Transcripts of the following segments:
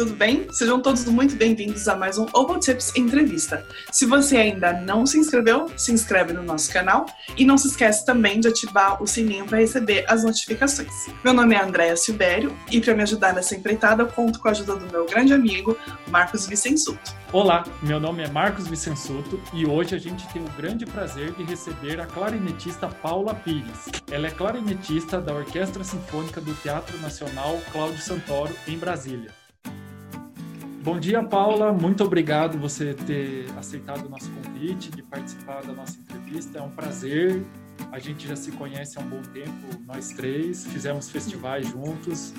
tudo bem? Sejam todos muito bem-vindos a mais um Obotips Entrevista. Se você ainda não se inscreveu, se inscreve no nosso canal e não se esquece também de ativar o sininho para receber as notificações. Meu nome é Andréa Silvério e para me ajudar nessa empreitada eu conto com a ajuda do meu grande amigo Marcos Vicensuto. Olá, meu nome é Marcos Vicensuto e hoje a gente tem o grande prazer de receber a clarinetista Paula Pires. Ela é clarinetista da Orquestra Sinfônica do Teatro Nacional Cláudio Santoro, em Brasília. Bom dia, Paula. Muito obrigado você ter aceitado o nosso convite de participar da nossa entrevista. É um prazer. A gente já se conhece há um bom tempo, nós três. Fizemos festivais juntos.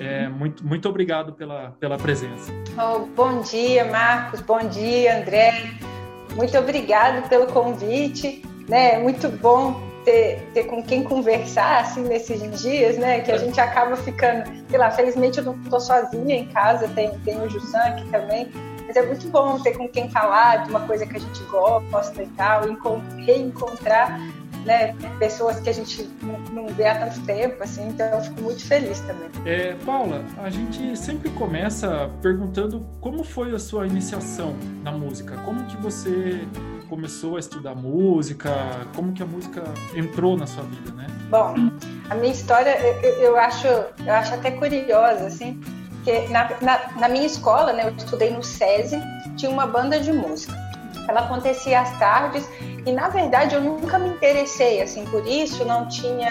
É, muito, muito obrigado pela, pela presença. Oh, bom dia, Marcos. Bom dia, André. Muito obrigado pelo convite. Né? Muito bom ter, ter com quem conversar assim nesses dias, né? Que a gente acaba ficando, sei lá, felizmente eu não estou sozinha em casa, tem, tem o Jussan aqui também. Mas é muito bom ter com quem falar de uma coisa que a gente gosta e tal, reencontrar né, pessoas que a gente não vê há tanto tempo, assim, então eu fico muito feliz também. É, Paula, a gente sempre começa perguntando como foi a sua iniciação na música, como que você começou a estudar música, como que a música entrou na sua vida, né? Bom, a minha história eu, eu acho, eu acho até curiosa, assim, porque na, na, na minha escola, né, eu estudei no SESI, tinha uma banda de música. Ela acontecia às tardes e na verdade eu nunca me interessei assim por isso, não tinha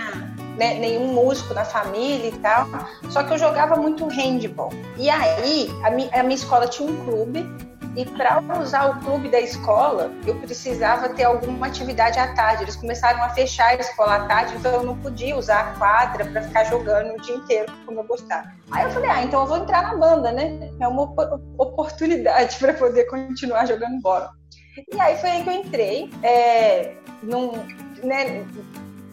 né, nenhum músico na família e tal. Só que eu jogava muito handball. E aí a minha, a minha escola tinha um clube e para usar o clube da escola, eu precisava ter alguma atividade à tarde. Eles começaram a fechar a escola à tarde, então eu não podia usar a quadra para ficar jogando o dia inteiro como eu gostava. Aí eu falei, ah, então eu vou entrar na banda, né? É uma oportunidade para poder continuar jogando bola. E aí foi aí que eu entrei. É, num, né,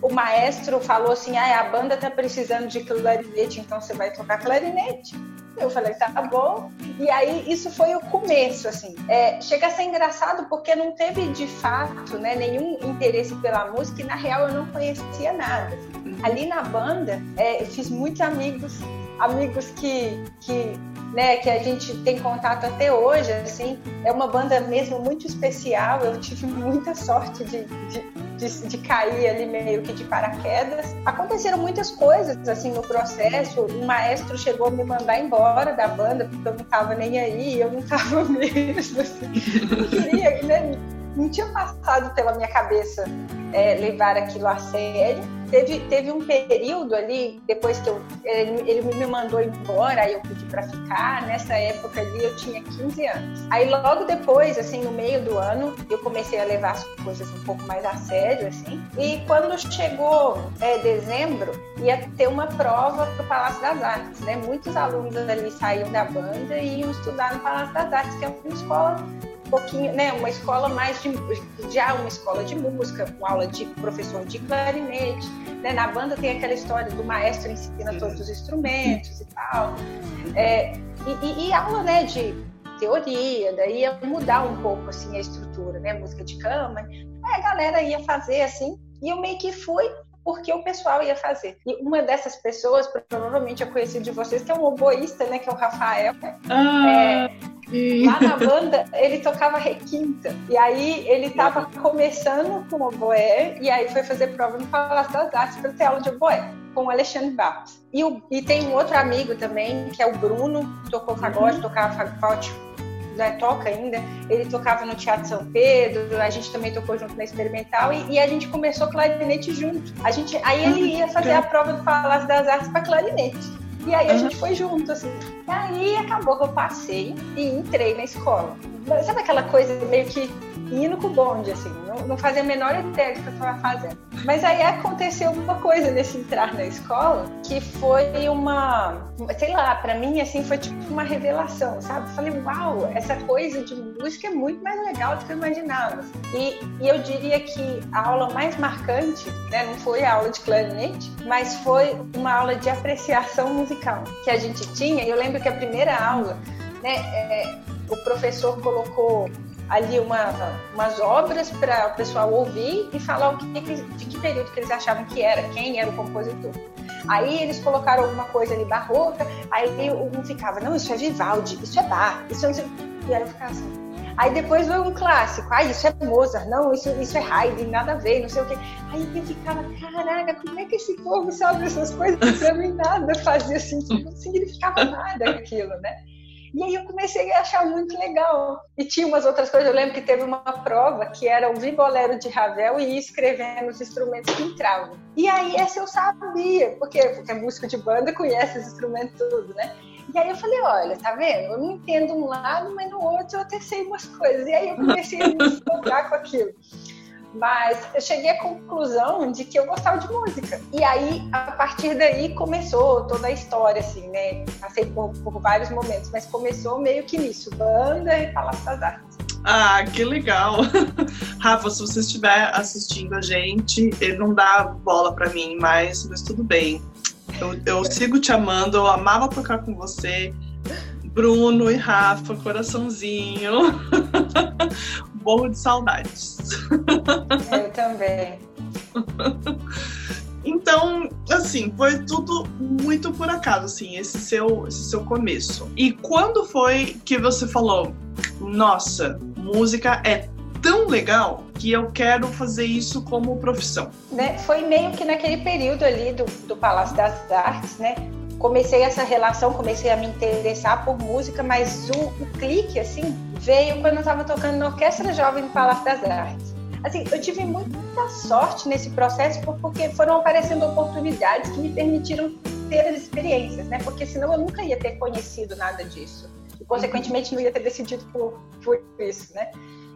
o maestro falou assim: ah, a banda tá precisando de clarinete, então você vai tocar clarinete. Eu falei, tá bom. E aí, isso foi o começo, assim. É, chega a ser engraçado porque não teve, de fato, né, nenhum interesse pela música e, na real, eu não conhecia nada. Ali na banda, é, eu fiz muitos amigos, amigos que, que né, que a gente tem contato até hoje, assim, é uma banda mesmo muito especial. Eu tive muita sorte de, de, de, de, cair ali meio que de paraquedas. Aconteceram muitas coisas assim no processo. O maestro chegou a me mandar embora da banda porque eu não estava nem aí, eu não estava mesmo. Assim, não queria, né? Não tinha passado pela minha cabeça é, levar aquilo a sério. Teve, teve um período ali, depois que eu, ele, ele me mandou embora, aí eu pedi para ficar. Nessa época ali eu tinha 15 anos. Aí logo depois, assim, no meio do ano, eu comecei a levar as coisas um pouco mais a sério, assim. E quando chegou é, dezembro, ia ter uma prova para o Palácio das Artes, né? Muitos alunos ali saíam da banda e iam estudar no Palácio das Artes, que é uma escola pouquinho, né, uma escola mais de já uma escola de música, com aula de professor de clarinete, né? Na banda tem aquela história do maestro ensina todos os instrumentos e tal. É, e, e, aula, né, de teoria, daí ia mudar um pouco assim a estrutura, né, música de câmara. Aí a galera ia fazer assim, e eu meio que fui porque o pessoal ia fazer. E uma dessas pessoas, provavelmente eu conheci de vocês, que é um oboísta, né, que é o Rafael. Ah. É, Lá na banda, ele tocava requinta. E aí ele estava começando com oboé, e aí foi fazer prova no Palácio das Artes para ter aula de oboé, com o Alexandre Barros. E, o, e tem um outro amigo também, que é o Bruno, tocou fagode, uhum. tocava fagode né, toca ainda, ele tocava no Teatro São Pedro, a gente também tocou junto na Experimental e, e a gente começou clarinete junto. A gente, aí ele ia fazer a prova do Palácio das Artes para clarinete. E aí a gente foi junto, assim. E aí acabou que eu passei e entrei na escola. Sabe aquela coisa meio que indo com o bonde, assim, não, não fazia a menor ideia do que eu estava fazendo. Mas aí aconteceu uma coisa nesse entrar na escola que foi uma, sei lá, para mim, assim, foi tipo uma revelação, sabe? Falei, uau, essa coisa de música é muito mais legal do que eu imaginava. E, e eu diria que a aula mais marcante, né, não foi a aula de clarinete, mas foi uma aula de apreciação musical que a gente tinha. E eu lembro que a primeira aula, né, é, o professor colocou ali uma, umas obras para o pessoal ouvir e falar o que, de que período que eles achavam que era, quem era o compositor. Aí eles colocaram alguma coisa ali barroca, aí um ficava, não, isso é Vivaldi, isso é Bach, isso é... E aí eu ficava assim, Aí depois veio um clássico, ah, isso é Mozart, não, isso, isso é Haydn, nada a ver, não sei o quê. Aí eu ficava, caraca, como é que esse povo sabe essas coisas? Pra mim nada fazia sentido, não significava nada aquilo, né? E aí eu comecei a achar muito legal. E tinha umas outras coisas, eu lembro que teve uma prova que era o vibolero de Ravel e ia escrevendo os instrumentos que entravam. E aí essa eu sabia, porque, porque é músico de banda conhece os instrumentos tudo, né? E aí eu falei, olha, tá vendo? Eu não entendo um lado, mas no outro eu até sei umas coisas. E aí eu comecei a me encontrar com aquilo. Mas eu cheguei à conclusão de que eu gostava de música. E aí, a partir daí, começou toda a história, assim, né? Passei por, por vários momentos, mas começou meio que nisso, banda e Palácio das Artes. Ah, que legal! Rafa, se você estiver assistindo a gente, ele não dá bola para mim mais, mas tudo bem. Eu, eu sigo te amando, eu amava tocar com você. Bruno e Rafa, coraçãozinho. Morro de saudades. Eu também. Então, assim, foi tudo muito por acaso, assim, esse seu, esse seu começo. E quando foi que você falou, nossa, música é tão legal que eu quero fazer isso como profissão. Né? Foi meio que naquele período ali do, do Palácio das Artes, né? Comecei essa relação, comecei a me interessar por música, mas o, o clique, assim, veio quando eu estava tocando na Orquestra Jovem do Palácio das Artes. Assim, eu tive muita sorte nesse processo porque foram aparecendo oportunidades que me permitiram ter as experiências, né? Porque senão eu nunca ia ter conhecido nada disso. E, consequentemente, não ia ter decidido por, por isso, né?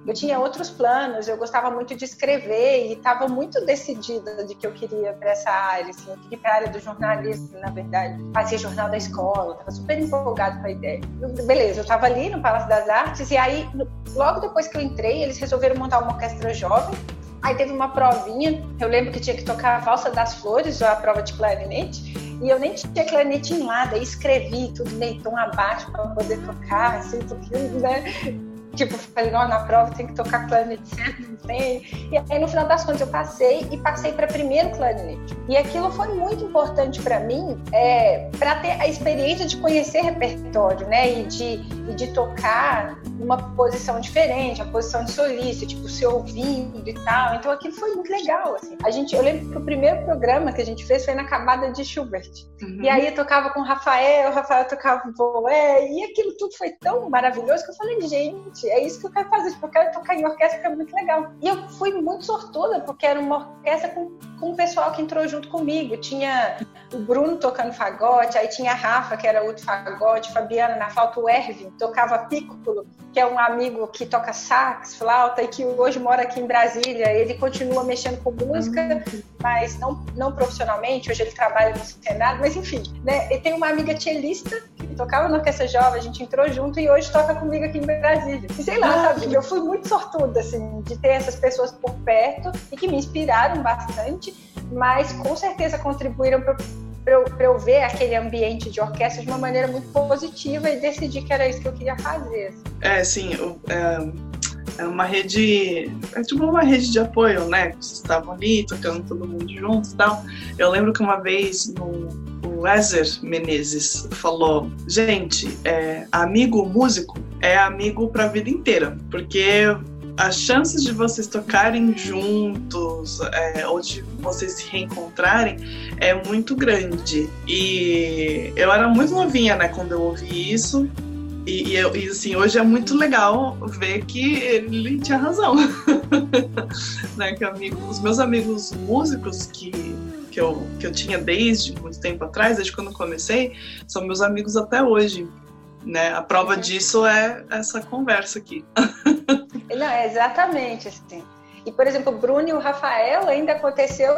Eu tinha outros planos, eu gostava muito de escrever e estava muito decidida de que eu queria para essa área, assim, eu queria para a área do jornalismo, na verdade. Fazia jornal da escola, estava super empolgado com a ideia. beleza, eu estava ali no Palácio das Artes e aí, logo depois que eu entrei, eles resolveram montar uma orquestra jovem. Aí teve uma provinha, eu lembro que tinha que tocar a Valsa das Flores, ou a prova de clarinete, e eu nem tinha clarinete em nada, aí escrevi tudo meio tom abaixo para poder tocar, assim, porque, né? Tipo, falei, ó, na prova tem que tocar clarinete certo, não tem. E aí, no final das contas, eu passei e passei para primeiro clarinete. E aquilo foi muito importante para mim, é, para ter a experiência de conhecer repertório, né? E de, e de tocar numa posição diferente, a posição de solista, tipo, se ouvindo e tal. Então, aquilo foi muito legal, assim. A gente, eu lembro que o primeiro programa que a gente fez foi na Cabada de Schubert. Uhum. E aí, eu tocava com o Rafael, o Rafael tocava com o Boé, e aquilo tudo foi tão maravilhoso que eu falei, gente, é isso que eu quero fazer, tipo, eu quero tocar em orquestra, que é muito legal. E eu fui muito sortuda, porque era uma orquestra com, com o pessoal que entrou junto comigo. Tinha o Bruno tocando fagote, aí tinha a Rafa, que era outro fagote, Fabiana na flauta, o Erwin tocava piccolo, que é um amigo que toca sax, flauta, e que hoje mora aqui em Brasília. Ele continua mexendo com música, mas não, não profissionalmente, hoje ele trabalha no Senado, mas enfim, né? E tem uma amiga cellista que tocava na Orquestra Jovem, a gente entrou junto e hoje toca comigo aqui em Brasília. E sei lá, sabe? Eu fui muito sortuda, assim, de ter essas pessoas por perto e que me inspiraram bastante, mas com certeza contribuíram para eu, eu, ver aquele ambiente de orquestra de uma maneira muito positiva e decidi que era isso que eu queria fazer. Assim. É, sim, é, é uma rede, é tipo uma rede de apoio, né? Vocês estavam ali tocando todo mundo junto e tal. Eu lembro que uma vez no o Ezer Menezes falou: gente, é, amigo músico é amigo para a vida inteira, porque as chances de vocês tocarem juntos é, ou de vocês se reencontrarem é muito grande. E eu era muito novinha, né, quando eu ouvi isso. E, e, e assim, hoje é muito legal ver que ele tinha razão. né, que amigo, os meus amigos músicos que que eu, que eu tinha desde muito tempo atrás, desde quando comecei, são meus amigos até hoje. Né? A prova uhum. disso é essa conversa aqui. Não, é exatamente assim. E, por exemplo, o Bruno e o Rafael ainda aconteceu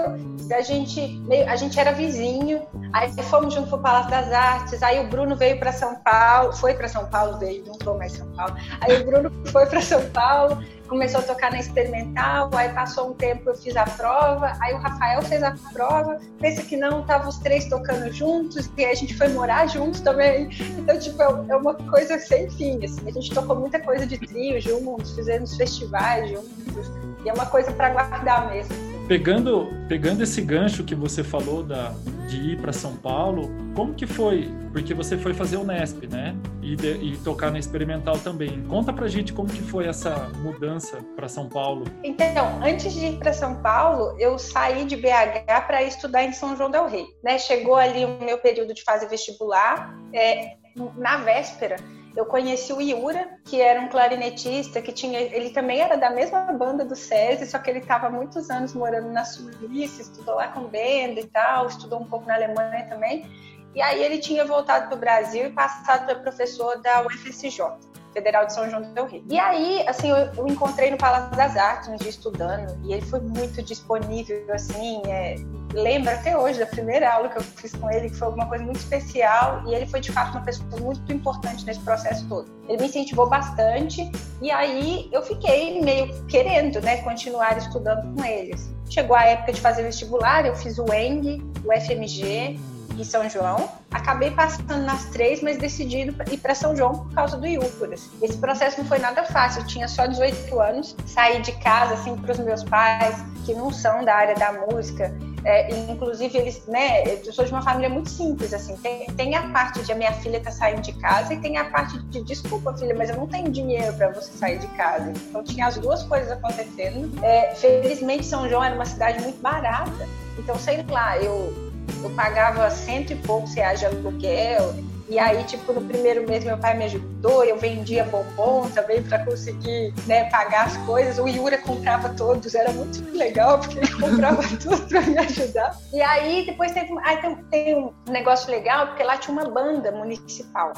a gente a gente era vizinho, aí fomos junto para o Palácio das Artes, aí o Bruno veio para São Paulo, foi para São Paulo, veio, não estou mais São Paulo. Aí o Bruno foi para São Paulo, começou a tocar na experimental, aí passou um tempo eu fiz a prova, aí o Rafael fez a prova, pensa que não, estavam os três tocando juntos, e a gente foi morar juntos também. Então, tipo, é uma coisa sem fim, assim. A gente tocou muita coisa de trio juntos, fizemos festivais juntos, e é uma coisa para guardar mesmo. Assim. Pegando, pegando esse gancho que você falou da, de ir para São Paulo, como que foi? Porque você foi fazer o Nesp, né? E, de, e tocar na experimental também. Conta pra gente como que foi essa mudança para São Paulo. Então, antes de ir para São Paulo, eu saí de BH para estudar em São João del Rei. Né? Chegou ali o meu período de fazer vestibular. É, na véspera, eu conheci o Iura, que era um clarinetista, que tinha, ele também era da mesma banda do SESI, só que ele estava muitos anos morando na Suíça, estudou lá com banda e tal, estudou um pouco na Alemanha também. E aí ele tinha voltado para o Brasil e passado para professor da UFSJ. Federal de São João do Rio. E aí, assim, eu, eu, encontrei no Palácio das Artes um dia estudando e ele foi muito disponível, assim, é, lembro até hoje da primeira aula que eu fiz com ele, que foi alguma coisa muito especial e ele foi de fato uma pessoa muito importante nesse processo todo. Ele me incentivou bastante e aí eu fiquei meio querendo, né, continuar estudando com eles. Chegou a época de fazer vestibular, eu fiz o ENG, o FMG, em São João. Acabei passando nas três, mas decidi ir para São João por causa do Iúporas. Esse processo não foi nada fácil. Eu tinha só 18 anos, saí de casa assim para os meus pais, que não são da área da música. É, inclusive eles, né? Eu sou de uma família muito simples, assim. Tem, tem a parte de a minha filha tá saindo de casa e tem a parte de desculpa, filha, mas eu não tenho dinheiro para você sair de casa. Então tinha as duas coisas acontecendo. É, felizmente São João era uma cidade muito barata. Então sei lá, eu eu pagava cento e poucos reais de aluguel. E aí, tipo, no primeiro mês meu pai me ajudou, eu vendia bombom também para conseguir né, pagar as coisas. O Yura comprava todos, era muito legal, porque ele comprava tudo para me ajudar. E aí, depois teve, aí tem, tem um negócio legal, porque lá tinha uma banda municipal.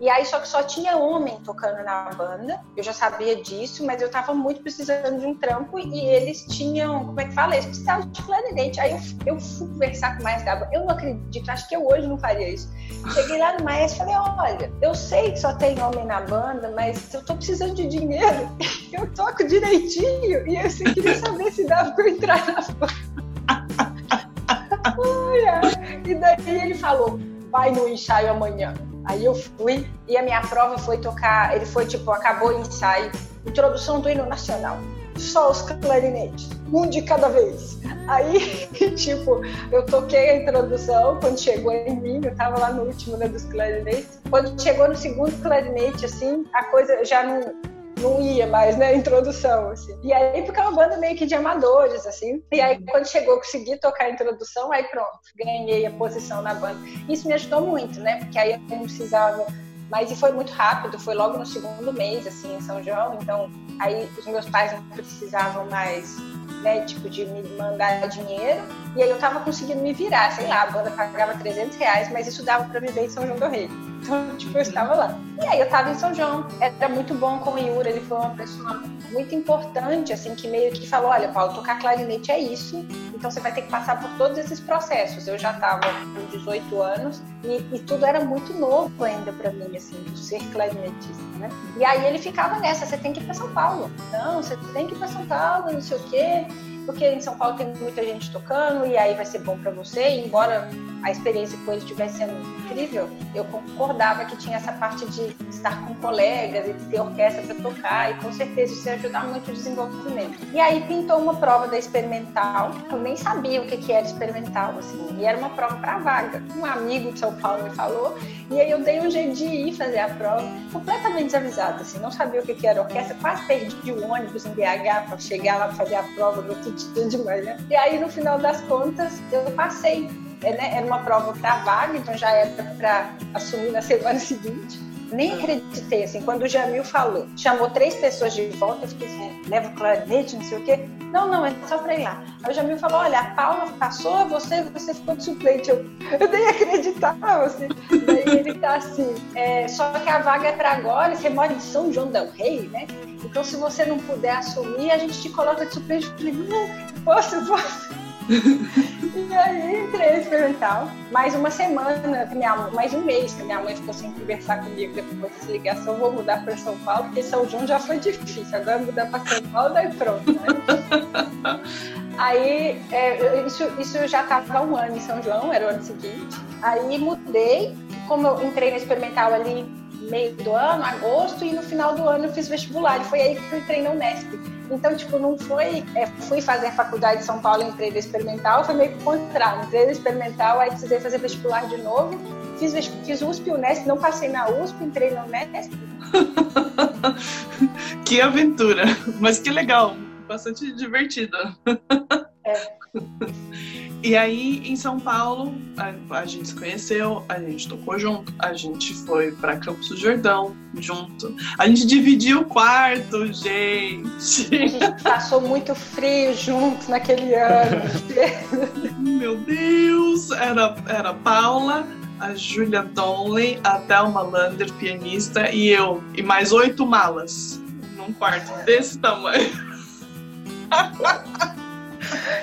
E aí só que só tinha homem tocando na banda. Eu já sabia disso, mas eu tava muito precisando de um trampo e eles tinham, como é que fala? Eles precisavam de clarinete. Aí eu, eu fui conversar com o maestro. Eu não acredito, acho que eu hoje não faria isso. Cheguei lá no maestro e falei: olha, eu sei que só tem homem na banda, mas eu tô precisando de dinheiro. Eu toco direitinho. E eu assim, queria saber se dava pra eu entrar na banda. E daí ele falou: vai no ensaio amanhã. Aí eu fui e a minha prova foi tocar. Ele foi tipo, acabou o ensaio, introdução do hino nacional. Só os clarinetes, um de cada vez. Aí, tipo, eu toquei a introdução, quando chegou em mim, eu tava lá no último né, dos clarinetes. Quando chegou no segundo clarinete, assim, a coisa já não não ia mais, né? Introdução, assim. E aí, porque é uma banda meio que de amadores, assim. E aí, quando chegou, consegui tocar a introdução, aí pronto, ganhei a posição na banda. Isso me ajudou muito, né? Porque aí eu não precisava. Mas e foi muito rápido, foi logo no segundo mês, assim, em São João. Então, aí os meus pais não precisavam mais né, tipo, de me mandar dinheiro, e aí eu tava conseguindo me virar, sei lá, a banda pagava 300 reais, mas isso dava para viver em São João do Rei. Então, tipo, eu estava lá. E aí eu estava em São João, era muito bom com o Yura, ele foi uma pessoa muito importante, assim, que meio que falou, olha, Paulo, tocar clarinete é isso, então você vai ter que passar por todos esses processos. Eu já estava com 18 anos e, e, tudo era muito novo ainda para mim, assim, ser clarinetista, né? E aí ele ficava nessa, você tem que ir para São Paulo. Não, você tem que ir para São Paulo, não sei o quê você porque em São Paulo tem muita gente tocando e aí vai ser bom para você. E embora a experiência com ele estivesse sendo incrível, eu concordava que tinha essa parte de estar com colegas e de ter orquestra para tocar e com certeza isso ia ajudar muito o desenvolvimento. E aí pintou uma prova da experimental. Eu nem sabia o que que era experimental assim, e era uma prova para vaga. Um amigo de São Paulo me falou e aí eu dei um jeito de ir fazer a prova, completamente desavisada assim, não sabia o que que era orquestra, quase perdi o ônibus em BH para chegar lá para fazer a prova no outro dia de manhã. E aí no final das contas eu passei é, né, era uma prova para vaga, então já era para assumir na semana seguinte. Nem acreditei, assim, quando o Jamil falou, chamou três pessoas de volta, eu fiquei assim, leva o clarinete, não sei o quê. Não, não, é só para ir lá. Aí o Jamil falou, olha, a Paula passou, você, você ficou de suplente. Eu, eu nem acreditava, assim. Daí ele tá assim, é, só que a vaga é para agora, você mora em São João del Rei, né? Então, se você não puder assumir, a gente te coloca de suplente. Eu falei, não, posso, posso e aí entrei experimental. Mais uma semana, minha, mais um mês que minha mãe ficou sem conversar comigo depois dessa ligação. Vou mudar para São Paulo, porque São João já foi difícil. Agora mudar para São Paulo, daí pronto. Né? aí é, isso, isso já estava um ano em São João, era o ano seguinte. Aí mudei, como eu entrei no experimental ali meio do ano, agosto, e no final do ano eu fiz vestibular. E foi aí que eu entrei na Unesp. Então, tipo, não foi. É, fui fazer a faculdade de São Paulo, entrei na experimental, foi meio que contrário. Entrei na experimental, aí precisei fazer vestibular de novo. Fiz, fiz USP e Unesp, não passei na USP, entrei na Unesp. que aventura! Mas que legal, bastante divertida. É. E aí, em São Paulo, a, a, gente se conheceu, a gente tocou junto, a gente foi para Campos do Jordão junto. A gente dividiu o quarto, gente. A gente passou muito frio junto naquele ano. Meu Deus! Era, era Paula, a Julia Donley, a Thelma Lander, pianista, e eu. E mais oito malas num quarto desse tamanho.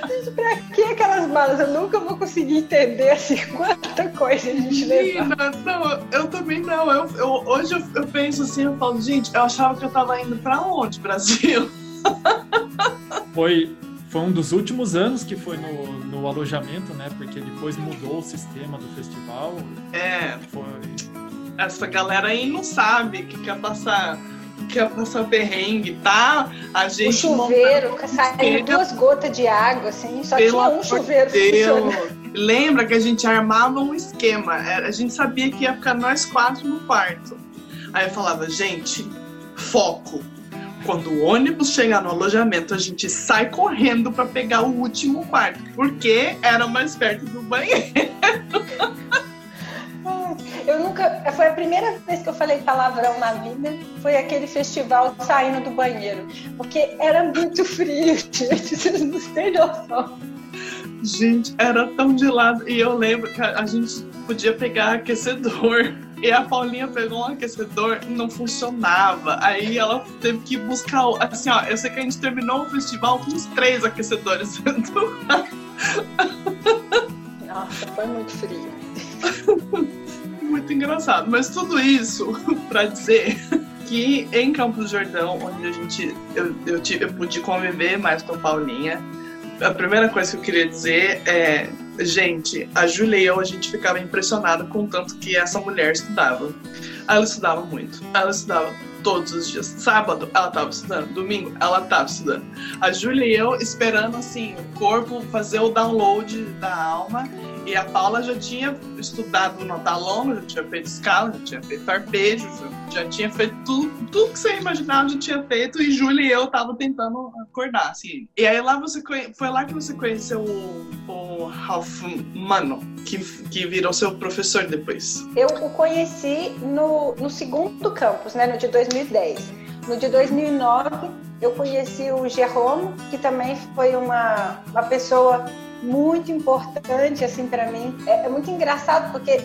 Gente, pra que aquelas malas? Eu nunca vou conseguir entender assim quanta coisa a gente leva. Não, eu também não. Eu, eu hoje eu, eu, penso assim, eu falo, gente, eu achava que eu tava indo pra onde, Brasil? Foi, foi um dos últimos anos que foi no, no alojamento, né? Porque depois mudou o sistema do festival. É. Foi... Essa galera aí não sabe que quer passar quer passar perrengue, tá? A gente. O chuveiro, saindo duas gotas de água, assim, só Pelo tinha um chuveiro Deus. Lembra que a gente armava um esquema? A gente sabia que ia ficar nós quatro no quarto. Aí eu falava, gente, foco. Quando o ônibus chegar no alojamento, a gente sai correndo para pegar o último quarto, porque era mais perto do banheiro. Eu nunca. Foi a primeira vez que eu falei palavrão na vida. Foi aquele festival saindo do banheiro. Porque era muito frio, gente. Vocês não têm noção. Gente, era tão de lado. E eu lembro que a gente podia pegar aquecedor. E a Paulinha pegou um aquecedor não funcionava. Aí ela teve que buscar. Assim, ó, eu sei que a gente terminou o festival com uns três aquecedores. Nossa, foi muito frio. muito engraçado. Mas tudo isso para dizer que em Campos do Jordão, onde a gente eu, eu, tive, eu pude conviver mais com a Paulinha, a primeira coisa que eu queria dizer é, gente, a Júlia e eu, a gente ficava impressionada com o tanto que essa mulher estudava. Ela estudava muito. Ela estudava todos os dias. Sábado, ela estava estudando. Domingo, ela estava estudando. A Júlia e eu esperando, assim, o corpo fazer o download da alma e a Paula já tinha estudado nota longa, já tinha feito escala, já tinha feito arpejo, já, já tinha feito tudo, tudo que você imaginava, já tinha feito, e Júlia e eu tava tentando acordar, assim. E aí lá você foi lá que você conheceu o, o Ralph Mano, que, que virou seu professor depois. Eu o conheci no, no segundo campus, né, no de 2010. No de 2009, eu conheci o Jerome, que também foi uma, uma pessoa muito importante assim para mim. É, é, muito engraçado porque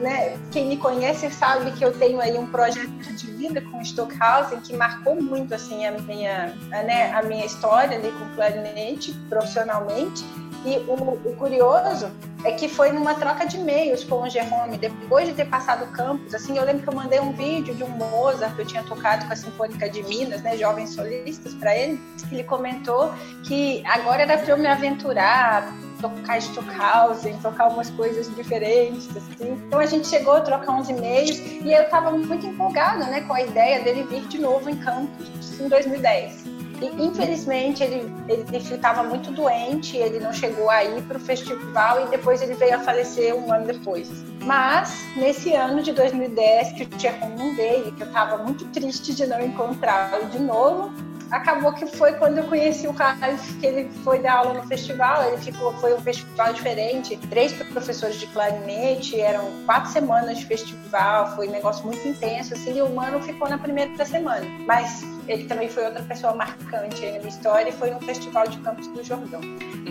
né, quem me conhece sabe que eu tenho aí um projeto de vida com Stockhausen que marcou muito assim a minha, a, né, a minha história ali com o clarinete profissionalmente. E o, o, curioso é que foi numa troca de e-mails com o Jerome, depois de ter passado o campus, assim, eu lembro que eu mandei um vídeo de um Mozart que eu tinha tocado com a Sinfônica de Minas, né, jovens solistas para ele, ele comentou que agora era para eu me aventurar, tocar Stockhausen, tocar umas coisas diferentes, assim. Então a gente chegou a trocar uns e-mails e eu estava muito empolgada, né, com a ideia dele vir de novo em campus em 2010. Infelizmente ele ele estava muito doente, ele não chegou a ir para o festival e depois ele veio a falecer um ano depois. Mas nesse ano de 2010 que o Tchekon não veio, que eu estava muito triste de não encontrá-lo de novo, acabou que foi quando eu conheci o Ralph, que ele foi dar aula no festival, ele ficou, foi um festival diferente, três professores de clarinete, eram quatro semanas de festival, foi um negócio muito intenso, assim, e o Mano ficou na primeira semana. Mas ele também foi outra pessoa marcante aí na minha história e foi no Festival de Campos do Jordão.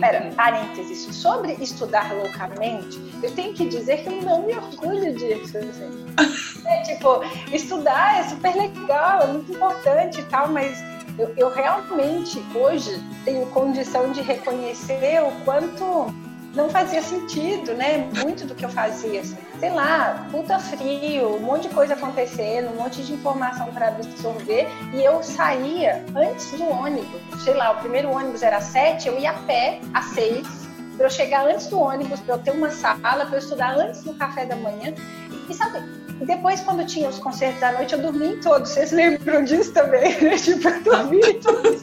Pera, uhum. parênteses, sobre estudar loucamente, eu tenho que dizer que eu não me orgulho disso, assim. é, tipo, estudar é super legal, é muito importante e tal, mas eu, eu realmente hoje tenho condição de reconhecer o quanto não fazia sentido, né? Muito do que eu fazia, sei lá, puta frio, um monte de coisa acontecendo, um monte de informação para absorver, e eu saía antes do ônibus. Sei lá, o primeiro ônibus era às sete, eu ia a pé às seis, para eu chegar antes do ônibus, para eu ter uma sala, para eu estudar antes do café da manhã. E sabe, E depois, quando tinha os concertos à noite, eu dormia em todos. Vocês lembram disso também? Né? Tipo, eu dormia em todos.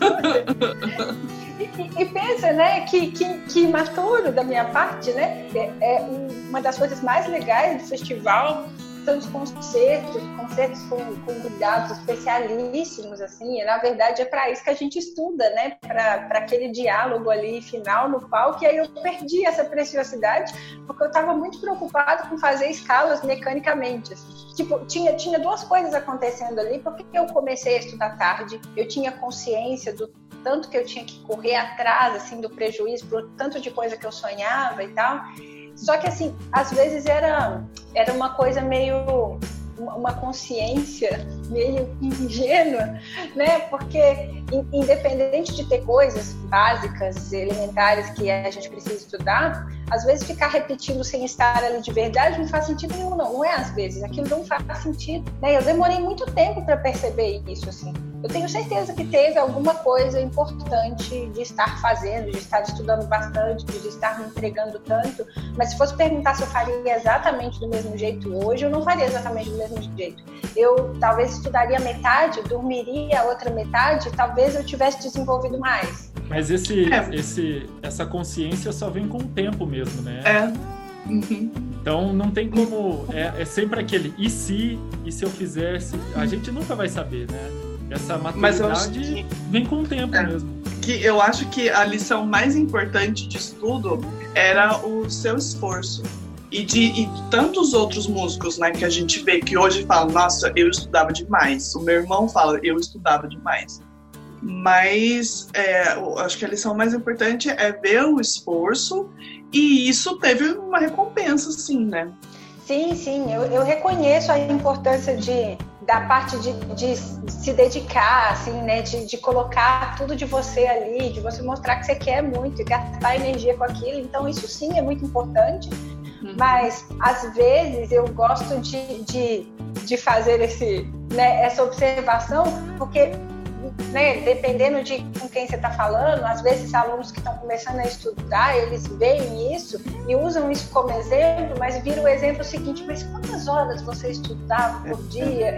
E, e, pensa, né, que, que, que imaturo da minha parte, né? É, é uma das coisas mais legais do festival tantos concertos, concertos com, com cuidados especialíssimos, assim, e na verdade é para isso que a gente estuda, né, para aquele diálogo ali final no palco, e aí eu perdi essa preciosidade, porque eu estava muito preocupada com fazer escalas mecanicamente, assim. tipo, tinha, tinha duas coisas acontecendo ali, porque eu comecei a estudar tarde, eu tinha consciência do tanto que eu tinha que correr atrás, assim, do prejuízo, por tanto de coisa que eu sonhava e tal, só que assim, às vezes era, era uma coisa meio uma consciência meio ingênua, né? Porque independente de ter coisas básicas, elementares que a gente precisa estudar, às vezes ficar repetindo sem estar ali de verdade não faz sentido nenhum, não. Não é às vezes, aquilo não faz sentido. Né? Eu demorei muito tempo para perceber isso, assim. Eu tenho certeza que teve alguma coisa importante de estar fazendo, de estar estudando bastante, de estar me entregando tanto. Mas se fosse perguntar se eu faria exatamente do mesmo jeito hoje, eu não faria exatamente do mesmo jeito. Eu talvez estudaria metade, dormiria a outra metade, talvez eu tivesse desenvolvido mais. Mas esse, é. esse, essa consciência só vem com o tempo mesmo, né? É. Uhum. Então não tem como. É, é, sempre aquele e se, e se eu fizesse. A gente nunca vai saber, né? Essa maturidade que... vem com o tempo é. mesmo. Que eu acho que a lição mais importante disso tudo era o seu esforço. E de, e tantos outros músicos né, que a gente vê que hoje falam, nossa, eu estudava demais. O meu irmão fala, eu estudava demais. Mas é, acho que a lição mais importante é ver o esforço e isso teve uma recompensa, sim, né? Sim, sim, eu, eu reconheço a importância de, da parte de, de se dedicar, assim, né, de, de colocar tudo de você ali, de você mostrar que você quer muito e gastar energia com aquilo. Então, isso sim é muito importante. Uhum. Mas, às vezes, eu gosto de, de, de fazer esse, né, essa observação, porque né, dependendo de com quem você está falando, às vezes alunos que estão começando a estudar, eles veem isso e usam isso como exemplo, mas vira o exemplo seguinte, mas quantas horas você estudava por dia?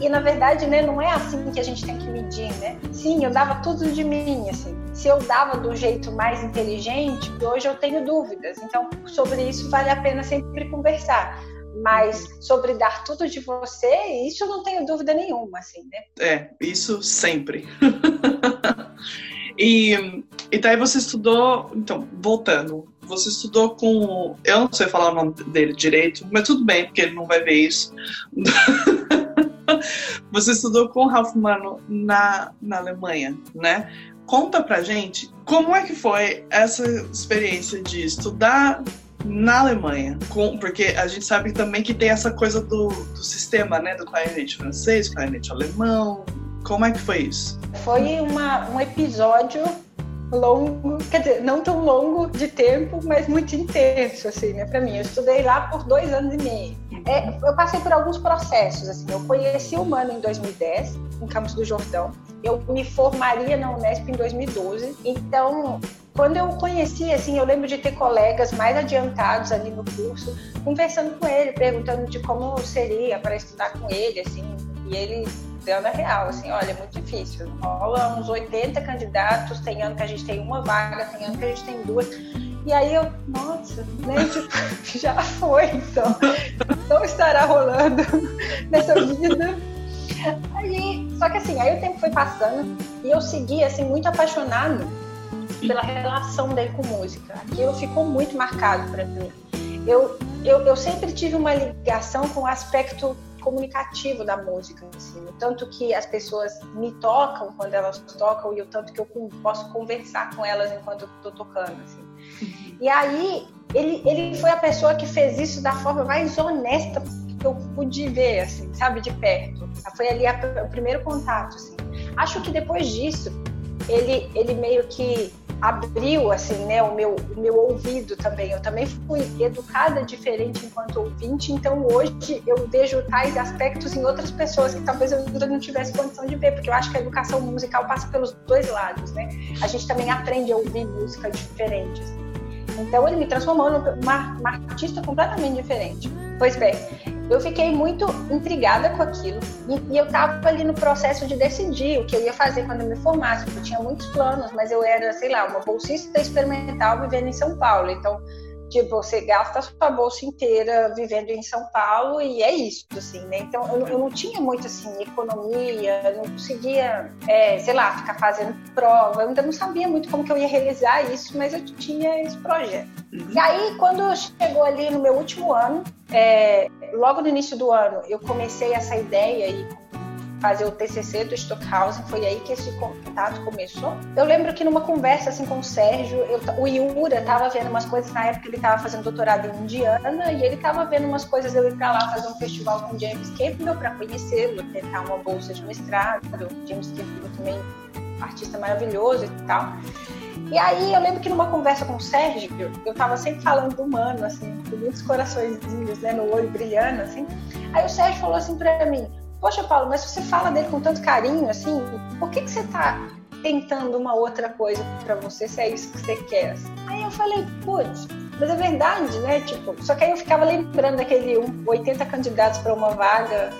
E, na verdade, né, não é assim que a gente tem que medir, né? Sim, eu dava tudo de mim, assim. Se eu dava do jeito mais inteligente, hoje eu tenho dúvidas. Então, sobre isso vale a pena sempre conversar mas sobre dar tudo de você, isso eu não tenho dúvida nenhuma, assim, né? É, isso sempre. e, e daí você estudou, então, voltando, você estudou com, eu não sei falar o nome dele direito, mas tudo bem, porque ele não vai ver isso. você estudou com o Ralph Mano na, na Alemanha, né? Conta pra gente como é que foi essa experiência de estudar na Alemanha, com, porque a gente sabe também que tem essa coisa do, do sistema, né, do clarinete francês, clarinete alemão. Como é que foi isso? Foi uma, um episódio longo, quer dizer, não tão longo de tempo, mas muito intenso, assim, né, para mim. Eu estudei lá por dois anos e meio. É, eu passei por alguns processos, assim. Eu conheci o Mano em 2010, em Campos do Jordão. Eu me formaria na Unesp em 2012. Então, quando eu conheci, assim, eu lembro de ter colegas mais adiantados ali no curso, conversando com ele, perguntando de como seria para estudar com ele, assim, e ele dando a real, assim, olha, é muito difícil. Rola uns 80 candidatos, tem ano que a gente tem uma vaga, tem ano que a gente tem duas. E aí eu, nossa, né, tipo, já foi, então. Não estará rolando nessa vida. Aí, só que assim, aí o tempo foi passando e eu segui, assim, muito apaixonado pela relação dele com música. Aquilo ficou muito marcado para mim. Eu, eu, eu sempre tive uma ligação com o aspecto comunicativo da música, assim, o tanto que as pessoas me tocam quando elas tocam e o tanto que eu posso conversar com elas enquanto eu estou tocando, assim. E aí ele, ele foi a pessoa que fez isso da forma mais honesta que eu pude ver, assim, sabe, de perto. Foi ali a, o primeiro contato, assim. Acho que depois disso ele ele meio que abriu assim, né, o meu, o meu ouvido também. Eu também fui educada diferente enquanto ouvinte, então hoje eu vejo tais aspectos em outras pessoas que talvez eu não tivesse condição de ver, porque eu acho que a educação musical passa pelos dois lados, né? A gente também aprende a ouvir música diferente. Assim. Então ele me transformou numa uma artista completamente diferente. Pois bem, eu fiquei muito intrigada com aquilo e, e eu estava ali no processo de decidir o que eu ia fazer quando eu me formasse, porque eu tinha muitos planos, mas eu era, sei lá, uma bolsista experimental vivendo em São Paulo, então Tipo, você gasta a sua bolsa inteira vivendo em São Paulo e é isso, assim, né? Então, eu, eu não tinha muito, assim, economia, não conseguia, é, sei lá, ficar fazendo prova. Eu ainda não sabia muito como que eu ia realizar isso, mas eu tinha esse projeto. Uhum. E aí, quando chegou ali no meu último ano, é, logo no início do ano, eu comecei essa ideia e fazer o TCC do Stockhausen, foi aí que esse contato começou. Eu lembro que numa conversa assim com o Sérgio, eu, o Iura estava vendo umas coisas, na época ele estava fazendo doutorado em Indiana, e ele estava vendo umas coisas, eu ir para lá fazer um festival com James Campbell para conhecê-lo, tentar uma bolsa de mestrado, James Campbell também artista maravilhoso e tal. E aí eu lembro que numa conversa com o Sérgio, eu tava sempre falando do humano, assim, com muitos coraçõezinhos, né, no olho brilhando, assim. Aí o Sérgio falou assim para mim, Poxa, Paulo, mas você fala dele com tanto carinho, assim, por que, que você está tentando uma outra coisa para você, se é isso que você quer? Aí eu falei, putz, mas é verdade, né? Tipo, só que aí eu ficava lembrando daquele 80 candidatos para uma vaga,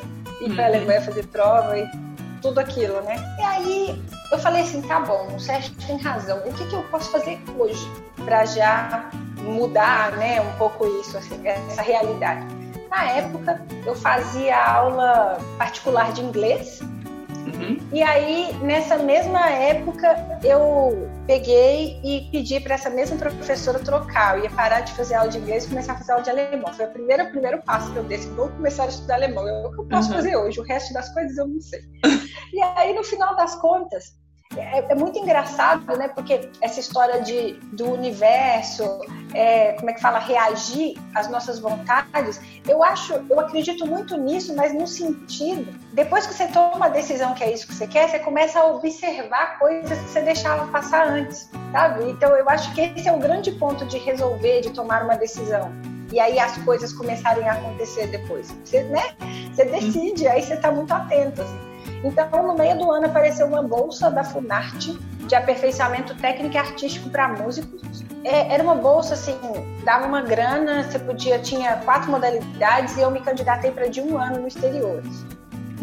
ir para a uhum. Alemanha fazer prova e tudo aquilo, né? E aí eu falei assim, tá bom, o Sérgio tem razão. O que, que eu posso fazer hoje para já mudar, né, um pouco isso, assim, essa realidade? Na época, eu fazia aula particular de inglês. Uhum. E aí, nessa mesma época, eu peguei e pedi para essa mesma professora trocar. Eu ia parar de fazer aula de inglês e começar a fazer aula de alemão. Foi o primeiro, primeiro passo que eu dei. Vou começar a estudar alemão. É o que eu posso uhum. fazer hoje. O resto das coisas eu não sei. e aí, no final das contas, é, é, muito engraçado, né? Porque essa história de, do universo, é, como é que fala, reagir às nossas vontades, eu acho, eu acredito muito nisso, mas no sentido, depois que você toma uma decisão que é isso que você quer, você começa a observar coisas que você deixava passar antes, sabe? Então eu acho que esse é o grande ponto de resolver, de tomar uma decisão e aí as coisas começarem a acontecer depois. Você, né? Você decide, aí você está muito atento. Assim. Então, no meio do ano, apareceu uma bolsa da Funarte de aperfeiçoamento técnico e artístico para músicos. É, era uma bolsa, assim, dava uma grana, você podia, tinha quatro modalidades e eu me candidatei para de um ano no exterior.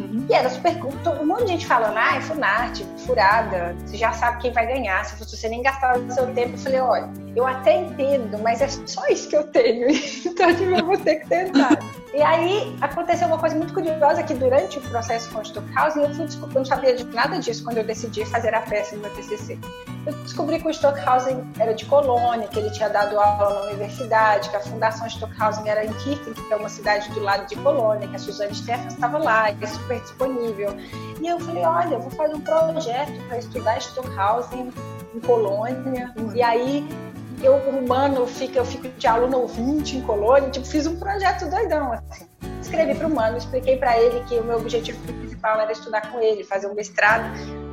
Uhum. E era super. Um monte de gente falando, ah, é Funarte, furada, você já sabe quem vai ganhar, se você nem gastar o seu tempo. Eu falei, olha, eu até entendo, mas é só isso que eu tenho, então eu vou ter que tentar. E aí aconteceu uma coisa muito curiosa que durante o processo com o Stockhausen eu, fui, eu não sabia de nada disso quando eu decidi fazer a peça no meu TCC. Eu descobri que o Stockhausen era de Colônia, que ele tinha dado aula na universidade, que a Fundação Stockhausen era em Kirchen, que é uma cidade do lado de Colônia, que a Suzane Steffens estava lá, que é super disponível. E eu falei, olha, eu vou fazer um projeto para estudar Stockhausen em Colônia. E aí eu humano fica, eu fico de aluno ouvinte em colônia, tipo, fiz um projeto doidão, assim. Escrevi para o Mano, expliquei para ele que o meu objetivo principal era estudar com ele, fazer um mestrado,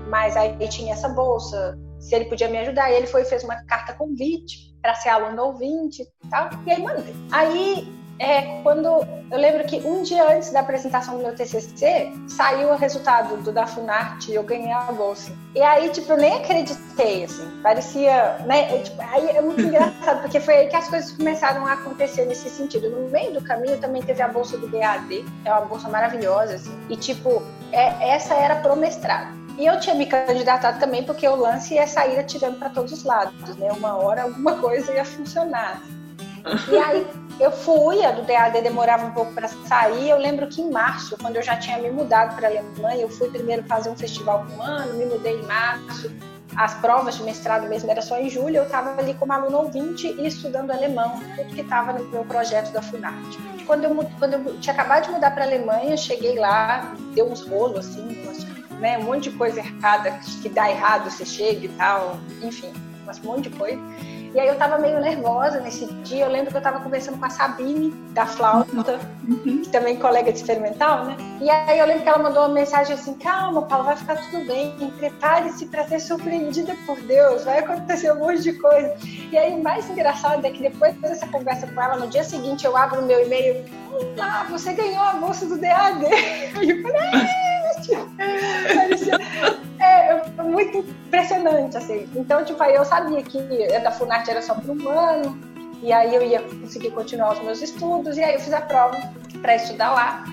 mas aí tinha essa bolsa, se ele podia me ajudar. Ele foi fez uma carta convite para ser aluno ouvinte e tal, e aí mandei. Aí é quando eu lembro que um dia antes da apresentação do meu TCC saiu o resultado do da Funarte e eu ganhei a bolsa. E aí, tipo, eu nem acreditei, assim, parecia, né? tipo, aí é muito engraçado, porque foi aí que as coisas começaram a acontecer nesse sentido. No meio do caminho também teve a bolsa do DAD, é uma bolsa maravilhosa, assim, e tipo, é, essa era pro mestrado. E eu tinha me candidatado também porque o lance ia sair atirando para todos os lados, né? Uma hora alguma coisa ia funcionar. E aí eu fui, a do DAD demorava um pouco para sair. Eu lembro que em março, quando eu já tinha me mudado para a Alemanha, eu fui primeiro fazer um festival com um ano, me mudei em março. As provas de mestrado mesmo era só em julho. Eu estava ali como aluno ouvinte e estudando alemão, tudo que estava no meu projeto da Funarte. Quando eu, quando eu tinha acabado de mudar para a Alemanha, cheguei lá, deu uns rolos assim, umas, né, um monte de coisa errada que dá errado, você chega e tal, enfim, um monte de coisa. E aí eu tava meio nervosa nesse dia. Eu lembro que eu tava conversando com a Sabine, da flauta, uhum. que também é colega de experimental, né? E aí eu lembro que ela mandou uma mensagem assim: calma, Paulo, vai ficar tudo bem. Prepare-se para ser surpreendida por Deus, vai acontecer um monte de coisa. E aí o mais engraçado é que depois dessa conversa com ela, no dia seguinte eu abro o meu e-mail: ah, você ganhou a bolsa do DAD. E eu falei: é, muito impressionante, assim. Então, tipo, aí eu sabia que da Funarte era só por um ano, e aí eu ia conseguir continuar os meus estudos, e aí eu fiz a prova para estudar lá.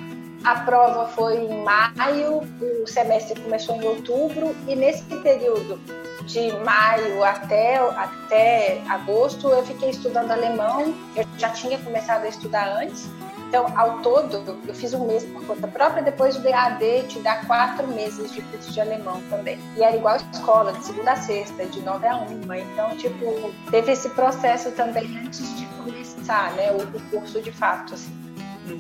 A prova foi em maio, o semestre começou em outubro, e nesse período de maio até, até agosto eu fiquei estudando alemão. Eu já tinha começado a estudar antes, então, ao todo, eu fiz um mês por conta própria, depois o DAD te dá quatro meses de curso de alemão também. E era igual escola, de segunda a sexta, de nove a uma. Então, tipo, teve esse processo também antes de começar, né, o, o curso de fato, assim.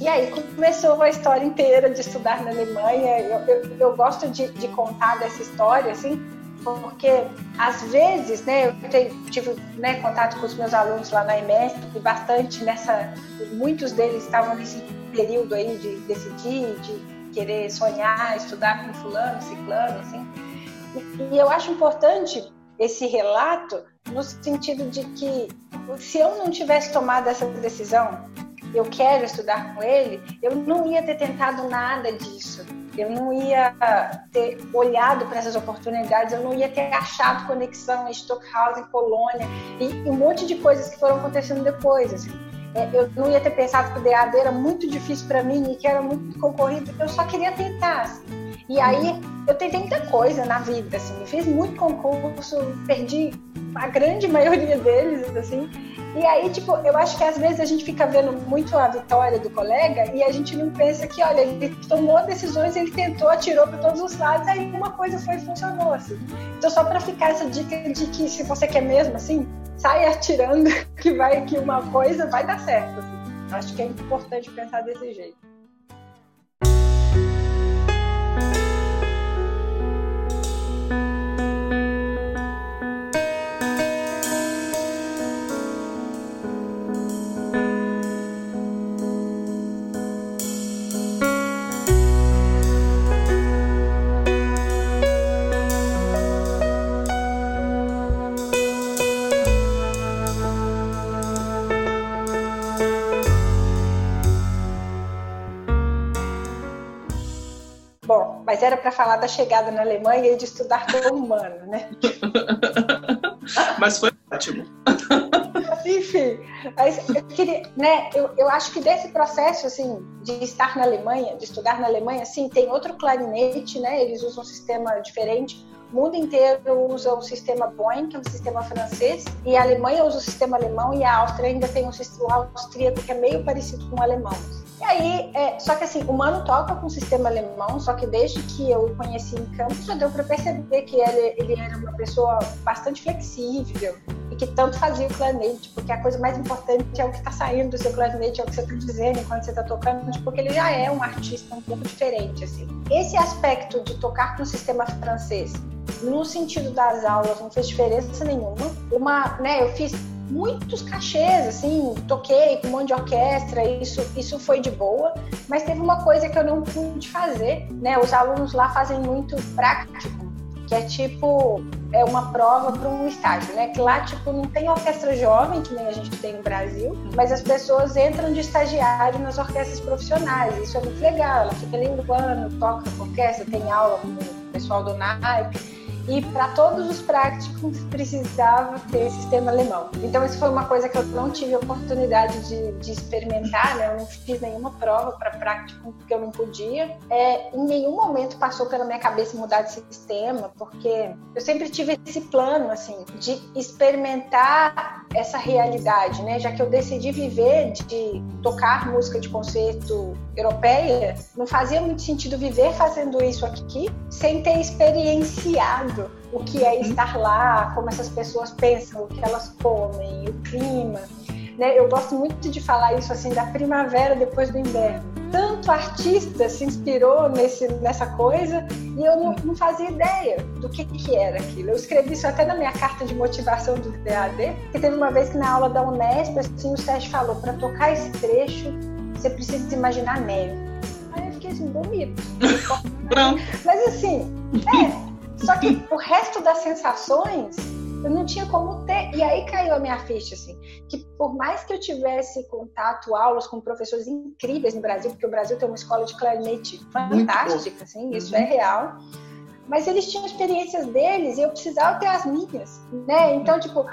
E aí começou a história inteira de estudar na Alemanha. Eu, eu, eu gosto de, de, contar dessa história, assim, porque às vezes, né, eu tive né, contato com os meus alunos lá na EMESP, e bastante nessa, muitos deles estavam nesse período aí de decidir, de querer sonhar, estudar com fulano, ciclano, assim. E, e eu acho importante esse relato no sentido de que se eu não tivesse tomado essa decisão, eu quero estudar com ele, eu não ia ter tentado nada disso eu não ia ter olhado para essas oportunidades, eu não ia ter achado conexão em Stockhausen, Colônia e um monte de coisas que foram acontecendo depois. Assim. É, eu não ia ter pensado que o DAD era muito difícil para mim e que era muito concorrido, eu só queria tentar. Assim. E aí eu tentei muita coisa na vida, assim, fiz muito concurso, perdi a grande maioria deles, assim, e aí, tipo, eu acho que às vezes a gente fica vendo muito a vitória do colega e a gente não pensa que, olha, ele tomou decisões, ele tentou, atirou para todos os lados, aí uma coisa foi e funcionou, assim. Então, só para ficar essa dica de que se você quer mesmo, assim, sai atirando que vai que uma coisa vai dar certo. Assim. Acho que é importante pensar desse jeito. Mas era para falar da chegada na Alemanha e de estudar como humano, né? mas foi ótimo. Enfim, mas eu queria, né? Eu, eu acho que desse processo, assim, de estar na Alemanha, de estudar na Alemanha, sim, tem outro clarinete, né? Eles usam um sistema diferente. O mundo inteiro usa o sistema Boeing, que é um sistema francês, e a Alemanha usa o sistema alemão e a Áustria ainda tem um sistema austríaco que é meio parecido com o alemão. E aí, é, só que assim, o Mano toca com o sistema alemão, só que desde que eu o conheci em campo, já deu para perceber que ele, ele era uma pessoa bastante flexível e que tanto fazia o clarinete, porque a coisa mais importante é o que está saindo do seu clarinete, é o que você está dizendo enquanto você está tocando, porque ele já é um artista um pouco diferente, assim. Esse aspecto de tocar com o sistema francês, no sentido das aulas, não fez diferença nenhuma. Uma, né, eu fiz muitos cachês, assim, toquei com um monte de orquestra, isso, isso foi de boa, mas teve uma coisa que eu não pude fazer, né? Os alunos lá fazem muito prático, que é tipo é uma prova para um estágio, né? Que lá tipo não tem orquestra jovem que nem a gente tem no Brasil, mas as pessoas entram de estagiário nas orquestras profissionais. Isso é muito legal. Ela fica ano, toca com orquestra, tem aula com o pessoal do NAIP e para todos os práticos precisava ter sistema alemão. Então isso foi uma coisa que eu não tive oportunidade de, de experimentar, né? Eu não fiz nenhuma prova para prático porque eu não podia. É, em nenhum momento passou pela minha cabeça mudar de sistema, porque eu sempre tive esse plano assim de experimentar essa realidade, né? Já que eu decidi viver de tocar música de concerto europeia, não fazia muito sentido viver fazendo isso aqui sem ter experienciado o que é estar lá, como essas pessoas pensam, o que elas comem, o clima. Né? Eu gosto muito de falar isso assim da primavera depois do inverno. Tanto artista se inspirou nesse, nessa coisa e eu não, não, fazia ideia do que, que era aquilo. Eu escrevi isso até na minha carta de motivação do DAD, que teve uma vez que na aula da Unesp, assim, o Sérgio falou, para tocar esse trecho, você precisa imaginar neve. Aí eu fiquei assim, bonito. Mas assim, é, só que o resto das sensações eu não tinha como ter. E aí caiu a minha ficha, assim, que por mais que eu tivesse contato, aulas com professores incríveis no Brasil, porque o Brasil tem uma escola de clarinete fantástica, assim, isso é uhum. é real. Mas eles tinham experiências deles e eu precisava ter as minhas, né? Então, tipo,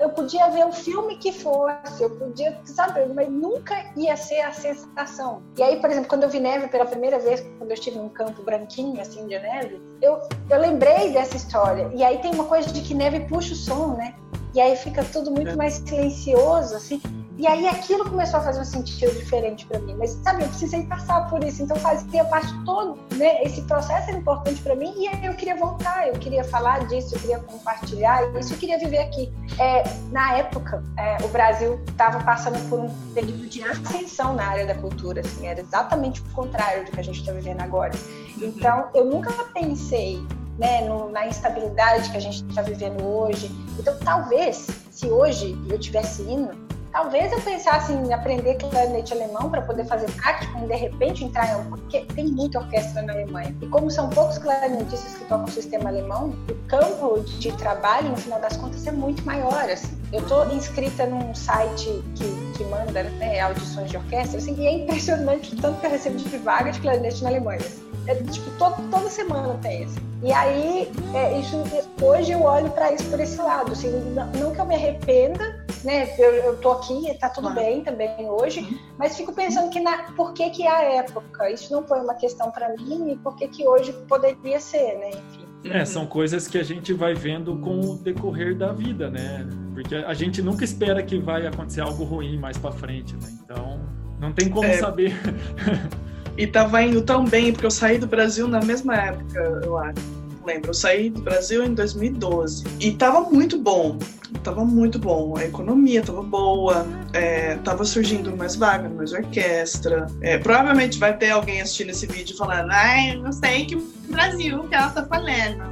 eu podia ver o filme que fosse, eu podia, sabe, mas nunca ia ser a sensação. E aí, por exemplo, quando eu vi neve pela primeira vez, quando eu estive num campo branquinho, assim, de neve, eu, eu lembrei dessa história. E aí tem uma coisa de que neve puxa o som, né? E aí fica tudo muito é. mais silencioso, assim. E aí aquilo começou a fazer um sentido diferente para mim. Mas, sabe, eu precisei passar por isso. Então fazia parte todo, né? Esse processo era importante para mim. E aí eu queria voltar, eu queria falar disso, eu queria compartilhar isso, eu queria viver aqui. É, na época, é, o Brasil estava passando por um período de ascensão na área da cultura. Assim, era exatamente o contrário do que a gente está vivendo agora. Então, eu nunca pensei né, no, na instabilidade que a gente está vivendo hoje. Então, talvez, se hoje eu tivesse indo, talvez eu pensasse em aprender clarinete alemão para poder fazer prática e de repente entrar em alguma, porque tem muita orquestra na Alemanha. E como são poucos clarinetistas que tocam o sistema alemão, o campo de trabalho, no final das contas, é muito maior. Assim. Eu estou inscrita num site que, que manda né, audições de orquestra, assim, e é impressionante o tanto que eu recebo de vaga de clarinete na Alemanha. É, tipo, todo, toda semana tem isso. E aí, é, isso, hoje eu olho para isso por esse lado. Assim, não, não, que eu me arrependa, né? Eu, eu tô aqui, tá tudo claro. bem também hoje, uhum. mas fico pensando que na, por que que a época, isso não foi uma questão para mim e por que que hoje poderia ser, né? Enfim. É, são coisas que a gente vai vendo com o decorrer da vida, né? Porque a gente nunca espera que vai acontecer algo ruim mais para frente, né? Então, não tem como é... saber. e tava indo tão bem, porque eu saí do Brasil na mesma época, eu acho lembro. Eu saí do Brasil em 2012 e tava muito bom. Tava muito bom. A economia tava boa, é, tava surgindo mais vaga, mais orquestra. É, provavelmente vai ter alguém assistindo esse vídeo falando: ai, não sei que Brasil que ela tá falando.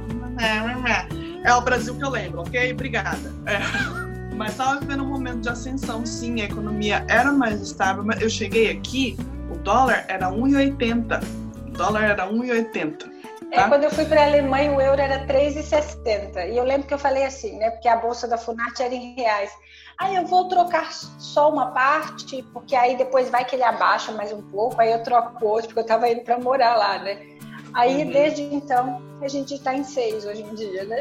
É o Brasil que eu lembro, ok? Obrigada. É. Mas estava vivendo um momento de ascensão, sim, a economia era mais estável. Mas eu cheguei aqui, o dólar era 1,80. O dólar era 1,80. É, tá? quando eu fui para a Alemanha, o euro era 3,60. E eu lembro que eu falei assim, né? Porque a bolsa da Funarte era em reais. Aí eu vou trocar só uma parte, porque aí depois vai que ele abaixa mais um pouco, aí eu troco outro, porque eu estava indo para morar lá, né? Aí uhum. desde então a gente está em seis hoje em dia, né?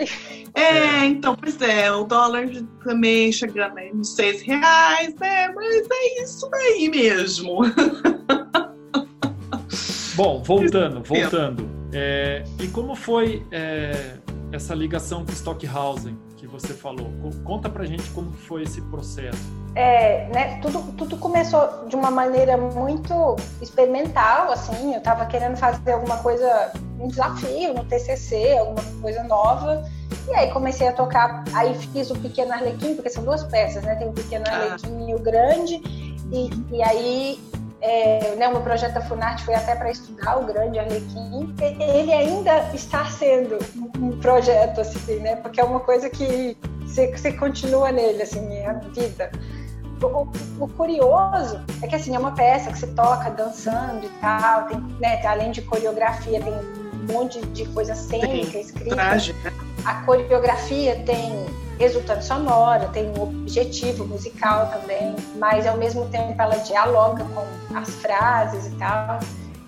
É, então, pois é, o dólar também chegando aí nos seis reais, né? Mas é isso aí mesmo. Bom, voltando, voltando. É, e como foi é, essa ligação com Stockhausen que você falou? Conta pra gente como foi esse processo. É, né, tudo, tudo começou de uma maneira muito experimental, assim, eu estava querendo fazer alguma coisa, um desafio no TCC, alguma coisa nova, e aí comecei a tocar, aí fiz o Pequeno Arlequim, porque são duas peças, né, tem o Pequeno ah. Arlequim e o Grande, e, e aí é, né, o meu projeto da Funarte foi até para estudar o grande Arlequim. Ele ainda está sendo um projeto, assim, né? Porque é uma coisa que você, você continua nele, assim, é a vida. O, o, curioso é que, assim, é uma peça que você toca dançando e tal, tem, né, além de coreografia, tem um monte de coisa cênica escrita. Traje, né? A coreografia tem resultante sonora, tem um objetivo musical também, mas ao mesmo tempo ela dialoga com as frases e tal.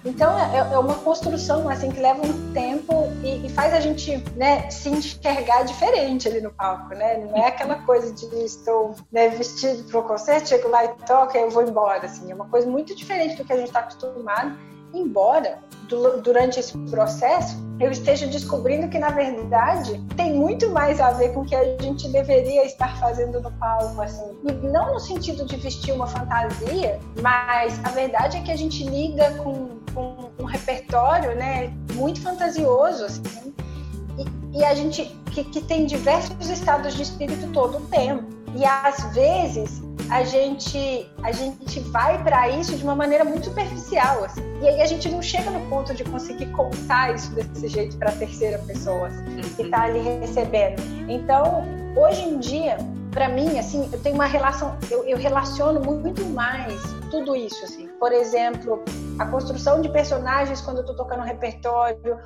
Então é, é uma construção assim que leva um tempo e, e, faz a gente né, se enxergar diferente ali no palco, né? Não é aquela coisa de estou né, vestido para o concerto, chego lá e toco e eu vou embora. Assim, é uma coisa muito diferente do que a gente está acostumado embora durante esse processo eu esteja descobrindo que na verdade tem muito mais a ver com o que a gente deveria estar fazendo no palco assim. E não no sentido de vestir uma fantasia mas a verdade é que a gente lida com, com um repertório né muito fantasioso assim. E, e a gente que, que tem diversos estados de espírito todo o tempo. E às vezes a gente a gente vai para isso de uma maneira muito superficial assim. e aí a gente não chega no ponto de conseguir contar isso desse jeito para a terceira pessoa assim, que está ali recebendo. Então hoje em dia para mim assim eu tenho uma relação eu, eu relaciono muito mais tudo isso assim. Por exemplo a construção de personagens quando eu estou tocando um repertório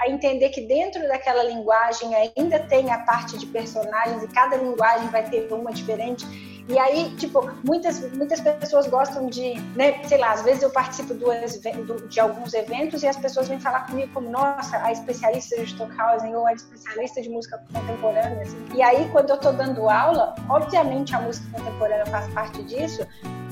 a entender que dentro daquela linguagem ainda tem a parte de personagens e cada linguagem vai ter uma diferente E aí, tipo, muitas, muitas pessoas gostam de, né, sei lá, às vezes eu participo de alguns eventos e as pessoas vêm falar comigo como, nossa, a especialista de Stockhausen ou a especialista de música contemporânea. Assim. E aí, quando eu estou dando aula, obviamente a música contemporânea faz parte disso,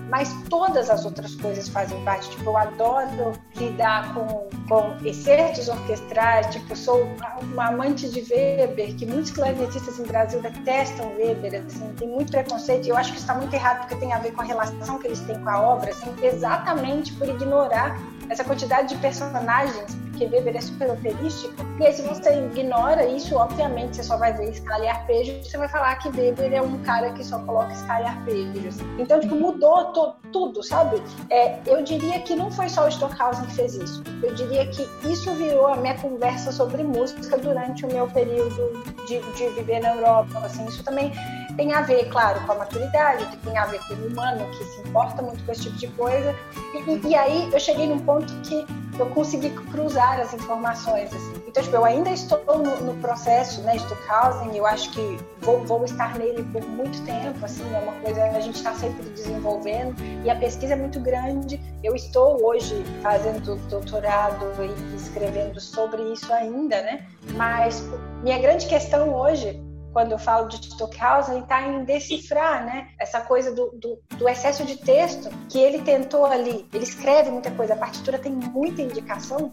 mas todas as outras coisas fazem parte. Tipo, eu adoro lidar com, com excertos orquestrais, tipo, sou uma amante de Weber, que muitos clarinetistas em Brasil detestam Weber, assim, tem muito preconceito, e eu acho que está muito errado porque tem a ver com a relação que eles têm com a obra, assim, exatamente por ignorar essa quantidade de personagens, porque Weber é super operístico, e aí se você ignora isso, obviamente você só vai ver escala e arpejo, você vai falar que Weber é um cara que só coloca escala e arpejos. Então, tipo, mudou tudo, sabe? É, eu diria que não foi só o Stockhausen que fez isso. Eu diria que isso virou a minha conversa sobre música durante o meu período de, de viver na Europa. Assim, isso também tem a ver, claro, com a maturidade, que tem a ver com o humano que se importa muito com esse tipo de coisa. E, e aí eu cheguei num ponto que eu consegui cruzar as informações. Assim. Então, tipo, eu ainda estou no, no processo né, de Stockhausen, eu acho que vou, vou, estar nele por muito tempo, assim, é uma coisa que a gente está sempre desenvolvendo e a pesquisa é muito grande. Eu estou hoje fazendo doutorado e escrevendo sobre isso ainda, né? Mas minha grande questão hoje quando eu falo de Stockhausen, está em decifrar né, essa coisa do, do, do, excesso de texto que ele tentou ali. Ele escreve muita coisa, a partitura tem muita indicação,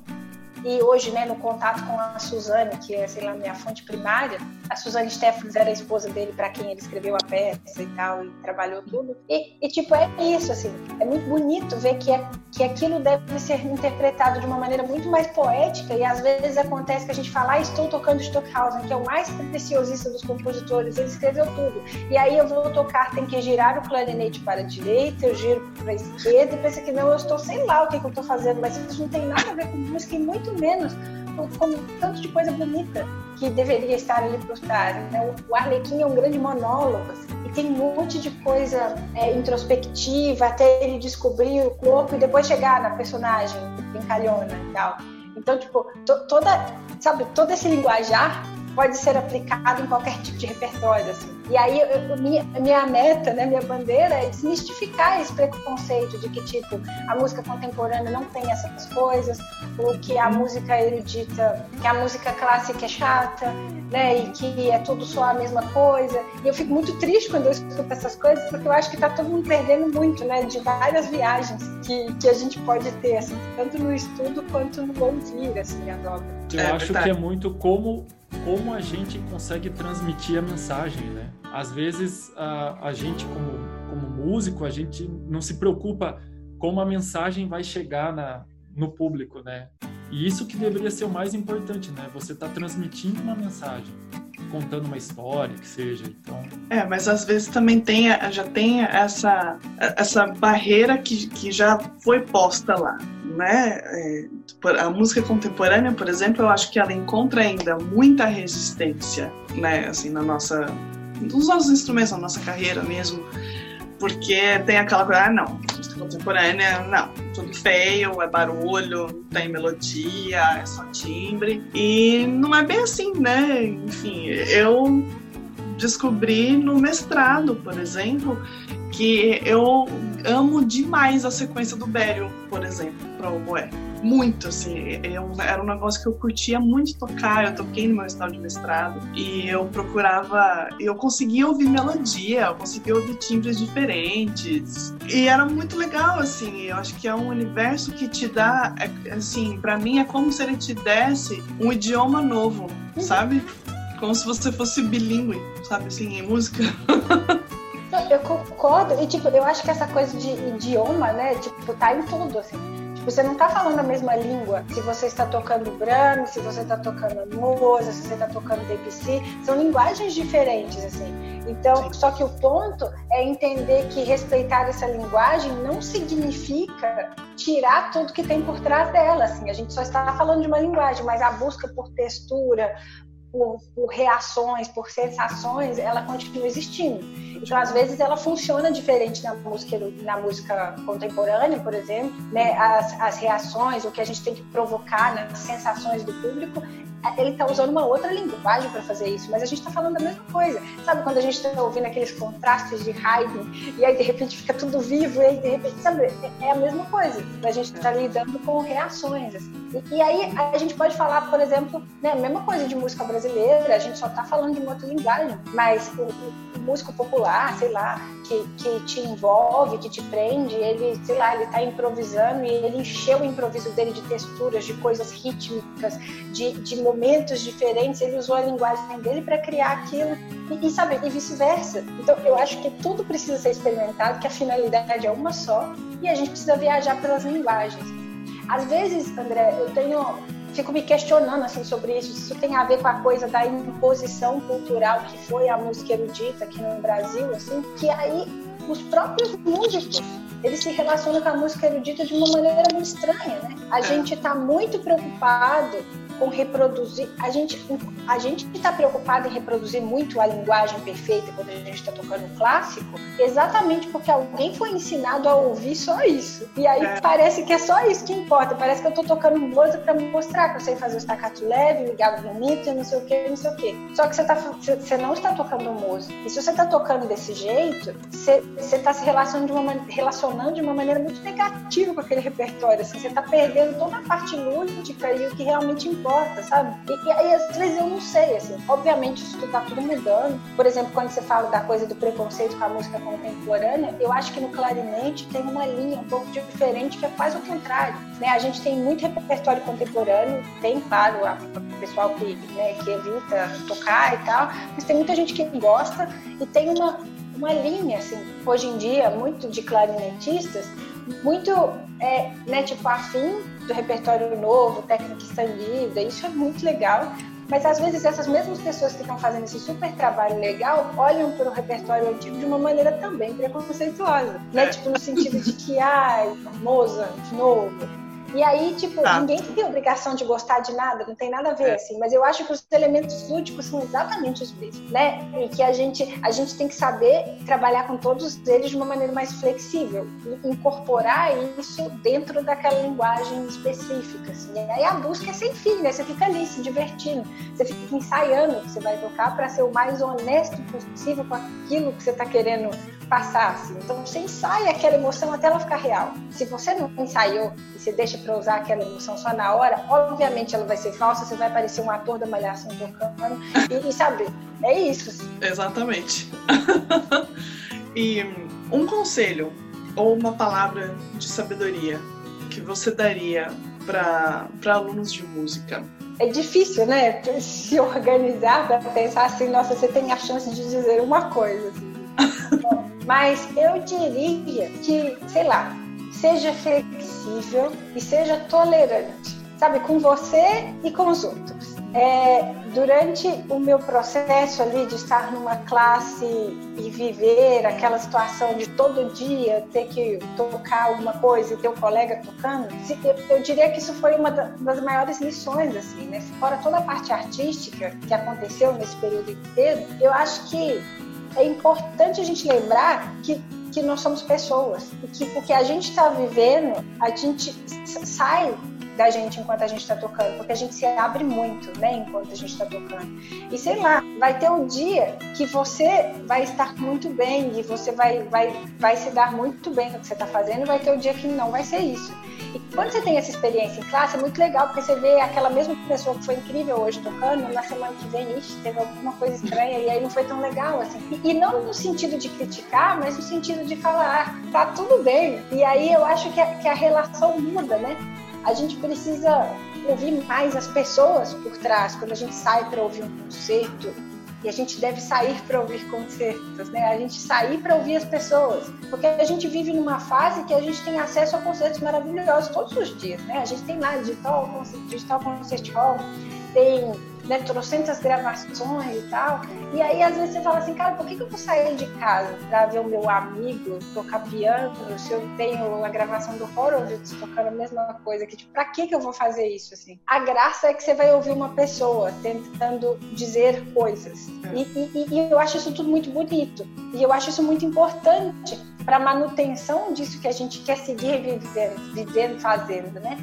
e hoje, né, no contato com a Suzane, que é, sei lá, minha fonte primária, a Suzane Steffens era a esposa dele para quem ele escreveu a peça e tal, e trabalhou tudo. E, e, tipo, é isso, assim, é muito bonito ver que, é, que aquilo deve ser interpretado de uma maneira muito mais poética, e às vezes acontece que a gente fala, ah, estou tocando Stockhausen, que é o mais preciosista dos compositores, ele escreveu tudo. E aí eu vou tocar, tem que girar o clarinete para a direita, eu giro para a esquerda, e pensa que não, eu estou, sei lá o que, que eu estou fazendo, mas isso não tem nada a ver com música e muito menos como tanto de coisa bonita que deveria estar ali por trás. Né? O Arlequim é um grande monólogo assim, e tem um monte de coisa é, introspectiva até ele descobrir o corpo e depois chegar na personagem brincalhona e tal. Então, tipo, to, toda, sabe, todo esse linguajar pode ser aplicado em qualquer tipo de repertório, assim. E aí, eu, minha, minha meta, né, minha bandeira é desmistificar esse preconceito de que, tipo, a música contemporânea não tem essas coisas, ou que a música erudita, que a música clássica é chata, né, e que é tudo só a mesma coisa. E eu fico muito triste quando eu escuto essas coisas, porque eu acho que tá todo mundo perdendo muito, né, de várias viagens que, que a gente pode ter, assim, tanto no estudo quanto no ouvir, assim, a obras. Eu é, acho que é muito como como a gente consegue transmitir a mensagem, né? Às vezes a, a gente como, como músico a gente não se preocupa como a mensagem vai chegar na, no público, né? E isso que deveria ser o mais importante, né? Você está transmitindo uma mensagem, contando uma história, que seja. Então... É, mas às vezes também tem, já tem essa, essa barreira que, que já foi posta lá né? É, a música contemporânea, por exemplo, eu acho que ela encontra ainda muita resistência, né? Assim, na nossa, nos nossos instrumentos, na nossa carreira mesmo, porque tem aquela coisa, ah, não, música contemporânea, não, tudo feio, é barulho, não tem melodia, é só timbre, e não é bem assim, né? Enfim, eu descobri no mestrado, por exemplo, que eu amo demais a sequência do Bério, por exemplo, para o Boé. Muito, assim. Eu, era um negócio que eu curtia muito tocar. Eu toquei no meu estado de mestrado e eu procurava. Eu conseguia ouvir melodia, eu conseguia ouvir timbres diferentes. E era muito legal, assim. Eu acho que é um universo que te dá. É, assim, para mim é como se ele te desse um idioma novo, sabe? Como se você fosse bilíngue, sabe, assim, em música. Eu concordo, e tipo, eu acho que essa coisa de idioma, né, tipo, tá em tudo, assim. Você não tá falando a mesma língua se você está tocando Brahms, se você está tocando Mozart, se você está tocando Debussy, são linguagens diferentes, assim. Então, só que o ponto é entender que respeitar essa linguagem não significa tirar tudo que tem por trás dela, assim. A gente só está falando de uma linguagem, mas a busca por textura, por, por, reações, por sensações, ela continua existindo. Então, às vezes, ela funciona diferente na música, na música contemporânea, por exemplo, né? As, as reações, o que a gente tem que provocar nas sensações do público, ele está usando uma outra linguagem para fazer isso, mas a gente está falando a mesma coisa. Sabe quando a gente está ouvindo aqueles contrastes de Haydn e aí de repente fica tudo vivo e aí de repente, sabe, é, a mesma coisa. A gente está lidando com reações. Assim. E, e, aí a gente pode falar, por exemplo, né, a mesma coisa de música brasileira, a gente só está falando de uma outra linguagem, mas o, o, o músico popular, sei lá, que, que te envolve, que te prende, ele, sei lá, ele está improvisando e ele encheu o improviso dele de texturas, de coisas rítmicas, de, de momentos diferentes, ele usou a linguagem dele para criar aquilo e, e sabe, e vice-versa. Então eu acho que tudo precisa ser experimentado, que a finalidade é uma só e a gente precisa viajar pelas linguagens. Às vezes, André, eu tenho fico me questionando assim sobre isso. Isso tem a ver com a coisa da imposição cultural que foi a música erudita aqui no Brasil, assim, que aí os próprios músicos eles se relacionam com a música erudita de uma maneira muito estranha, né? A é. gente está muito preocupado com reproduzir. A gente a gente está preocupado em reproduzir muito a linguagem perfeita quando a gente está tocando clássico, exatamente porque alguém foi ensinado a ouvir só isso. E aí é. parece que é só isso que importa. Parece que eu estou tocando música para mostrar que eu sei fazer o staccato leve, ligar bonito, não sei o que, não sei o que. Só que você, tá, você não está tocando música. E se você está tocando desse jeito, você está se relacionando de, uma, relacionando de uma maneira muito negativa com aquele repertório. Assim, você está perdendo toda a parte lúdica e o que realmente importa importa, sabe? E, e, aí, às vezes, eu não sei, assim. Obviamente, isso tá tudo mudando. Por exemplo, quando você fala da coisa do preconceito com a música contemporânea, eu acho que no clarinete tem uma linha um pouco diferente, que é quase o contrário. Né? A gente tem muito repertório contemporâneo, tem, claro, o pessoal que, né, que evita tocar e tal, mas tem muita gente que gosta e tem uma, uma linha, assim, hoje em dia, muito de clarinetistas, muito, é, né, tipo, afim do repertório novo, técnica expandida, isso é muito legal. Mas às vezes essas mesmas pessoas que estão fazendo esse super trabalho legal olham para o repertório antigo de uma maneira também preconceituosa, né? É. Tipo no sentido de que, ai, Mozart, novo, e aí, tipo, tá. ninguém tem obrigação de gostar de nada, não tem nada a ver, é. assim. Mas eu acho que os elementos lúdicos são exatamente os mesmos, né? E que a gente, a gente tem que saber trabalhar com todos eles de uma maneira mais flexível. E incorporar isso dentro daquela linguagem específica, assim. E aí a busca é sem fim, né? Você fica ali se divertindo. Você fica ensaiando o que você vai tocar para ser o mais honesto possível com aquilo que você está querendo passar. Assim. Então você ensaia aquela emoção até ela ficar real. Se você não ensaiou e você deixa para usar aquela emoção só na hora, obviamente ela vai ser falsa, você vai parecer um ator da malhação tocando. E, e sabe, é isso. Exatamente. e um conselho ou uma palavra de sabedoria que você daria para alunos de música? É difícil, né? Se organizar para pensar assim, nossa, você tem a chance de dizer uma coisa. Assim. Mas eu diria que, sei lá, seja flexível e seja tolerante, sabe, com você e com os outros. É, durante o meu processo ali de estar numa classe e viver aquela situação de todo dia ter que tocar alguma coisa e ter um colega tocando, eu, diria que isso foi uma das maiores lições, assim, né? Fora toda a parte artística que aconteceu nesse período inteiro, eu acho que é importante a gente lembrar que que nós somos pessoas e que o que a gente está vivendo, a gente sai da gente enquanto a gente está tocando, porque a gente se abre muito, né, enquanto a gente está tocando. E sei lá, vai ter um dia que você vai estar muito bem e você vai, vai, vai se dar muito bem com o que você está fazendo, vai ter um dia que não vai ser isso. E quando você tem essa experiência em classe, é muito legal, porque você vê aquela mesma pessoa que foi incrível hoje tocando, na semana que vem, ixi, teve alguma coisa estranha, e aí não foi tão legal, assim. E, e não no sentido de criticar, mas no sentido de falar, ah, tá tudo bem. E aí eu acho que a, que a relação muda, né? A gente precisa ouvir mais as pessoas por trás, quando a gente sai para ouvir um concerto, e a gente deve sair para ouvir concertos, né? A gente sair para ouvir as pessoas, porque a gente vive numa fase que a gente tem acesso a concertos maravilhosos todos os dias, né? A gente tem lá digital, digital concert hall, tem né, trocentas gravações e tal. E aí, às vezes, você fala assim, cara, por que, que eu vou sair de casa para ver o meu amigo tocar piano se eu tenho a gravação do Horowitz tocando a mesma coisa? Que, tipo, pra que, que eu vou fazer isso, assim? A graça é que você vai ouvir uma pessoa tentando dizer coisas. É. E, e, e eu acho isso tudo muito bonito. E eu acho isso muito importante para manutenção disso que a gente quer seguir vivendo, vivendo fazendo, né?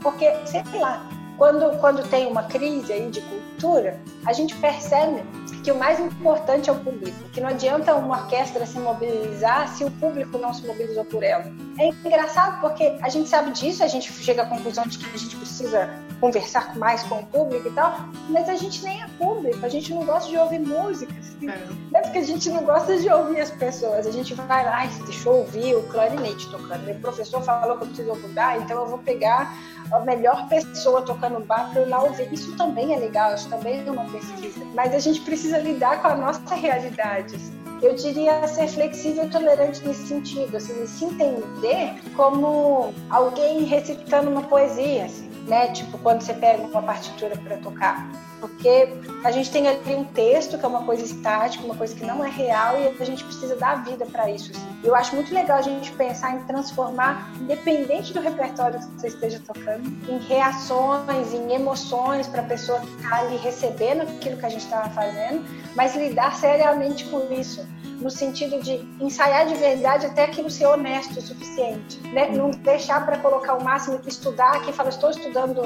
Porque, sei lá, quando, quando tem uma crise aí de cultura, a gente percebe que o mais importante é o público, que não adianta uma orquestra se mobilizar se o público não se mobilizou por ela. É engraçado porque a gente sabe disso, a gente chega à conclusão de que a gente precisa conversar mais com o público e tal, mas a gente nem é público, a gente não gosta de ouvir música. Assim. É. Não é porque a gente não gosta de ouvir as pessoas, a gente vai lá, deixa eu ouvir o clarinete tocando. Meu professor falou que eu preciso ouvir, então eu vou pegar a melhor pessoa tocando bar para eu lá ouvir. Isso também é legal, isso também é uma pesquisa. Mas a gente precisa lidar com a nossa realidade. Eu diria ser flexível e tolerante nesse sentido, assim, se entender como alguém recitando uma poesia, assim né? Tipo, quando você pega uma partitura para tocar. Porque a gente tem ali um texto que é uma coisa estática, uma coisa que não é real e a gente precisa dar vida para isso. Assim. Eu acho muito legal a gente pensar em transformar, independente do repertório que você esteja tocando, em reações, em emoções para a pessoa que está ali recebendo aquilo que a gente estava fazendo, mas lidar seriamente com isso no sentido de ensaiar de verdade até aquilo ser honesto o suficiente, né? Não deixar para colocar o máximo, estudar, que fala, estou estudando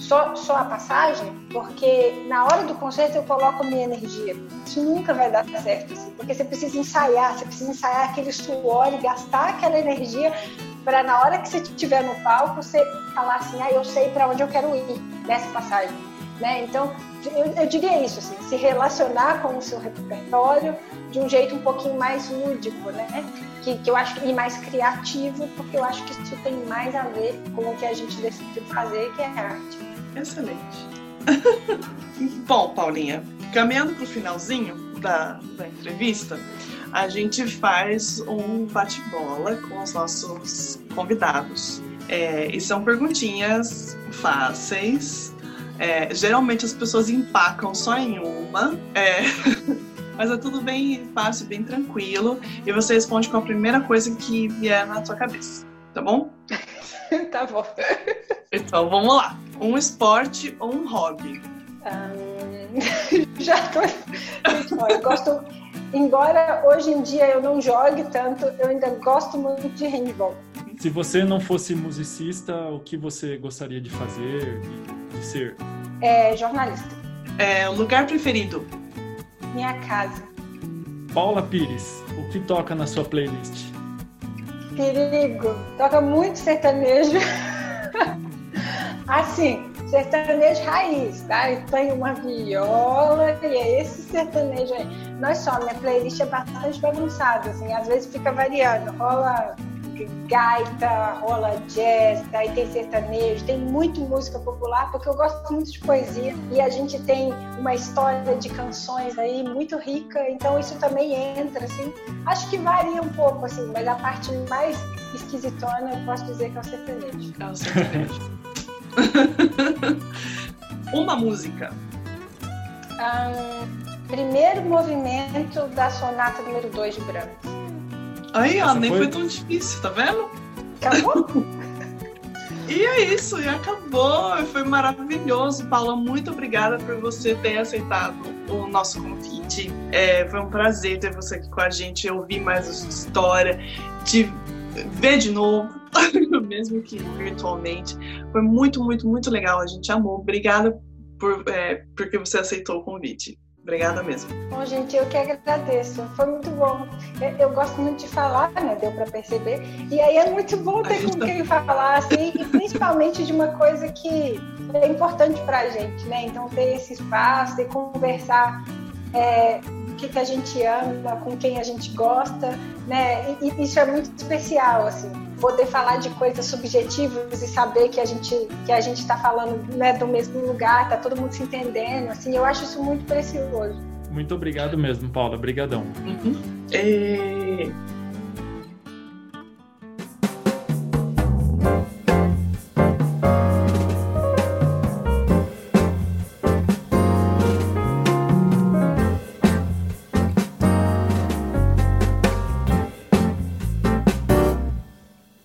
só, só a passagem, porque na hora do concerto eu coloco minha energia. Isso nunca vai dar certo, assim, porque você precisa ensaiar, você precisa ensaiar aquele suor e gastar aquela energia para na hora que você estiver no palco, você falar assim, ah, eu sei para onde eu quero ir nessa passagem, né? Então, eu, diria isso, assim, se relacionar com o seu repertório, de um jeito um pouquinho mais lúdico, né? Que, que eu acho e mais criativo, porque eu acho que isso tem mais a ver com o que a gente decidiu fazer, que é arte. Excelente. Bom, Paulinha, caminhando para o finalzinho da, da entrevista, a gente faz um bate-bola com os nossos convidados. É, e são perguntinhas fáceis. É, geralmente as pessoas empacam só em uma. É, mas é tudo bem fácil, bem tranquilo. E você responde com a primeira coisa que vier na sua cabeça, tá bom? tá bom. Então vamos lá. Um esporte ou um hobby? Um, já tô. Eu gosto. Embora hoje em dia eu não jogue tanto, eu ainda gosto muito de handball. Se você não fosse musicista, o que você gostaria de fazer, de, de ser? É, jornalista. É, lugar preferido? minha casa. Paula Pires, o que toca na sua playlist? Perigo, toca muito sertanejo. assim, sertanejo raiz, tá? Eu tenho uma viola e é esse sertanejo aí. Não é só, minha playlist é bastante bagunçada, assim, às vezes fica variando, rola gaita, rola jazz, daí tem sertanejo, tem muito música popular, porque eu gosto muito de poesia e a gente tem uma história de canções aí muito rica, então isso também entra, assim. Acho que varia um pouco, assim, mas a parte mais esquisitona eu posso dizer que é o sertanejo. É o sertanejo. uma música. Um, primeiro movimento da sonata número 2 de Brahms. Aí, ó, nem foi... foi tão difícil, tá vendo? Acabou? E é isso, e acabou. Foi maravilhoso, Paula. Muito obrigada por você ter aceitado o nosso convite. É, foi um prazer ter você aqui com a gente, ouvir mais a sua história, te ver de novo, mesmo que virtualmente. Foi muito, muito, muito legal. A gente amou. Obrigada por, é, porque você aceitou o convite. Obrigada mesmo. Bom, gente, eu que agradeço. Foi muito bom. Eu, eu gosto muito de falar, né? Deu para perceber. E aí é muito bom ter com quem falar, assim, e principalmente de uma coisa que é importante para a gente, né? Então, ter esse espaço e conversar é, o que, que a gente ama, com quem a gente gosta, né? E, e isso é muito especial, assim poder falar de coisas subjetivas e saber que a gente que a gente está falando né, do mesmo lugar, tá todo mundo se entendendo, assim, eu acho isso muito precioso. Muito obrigado mesmo, Paula. Obrigadão. Uhum. É...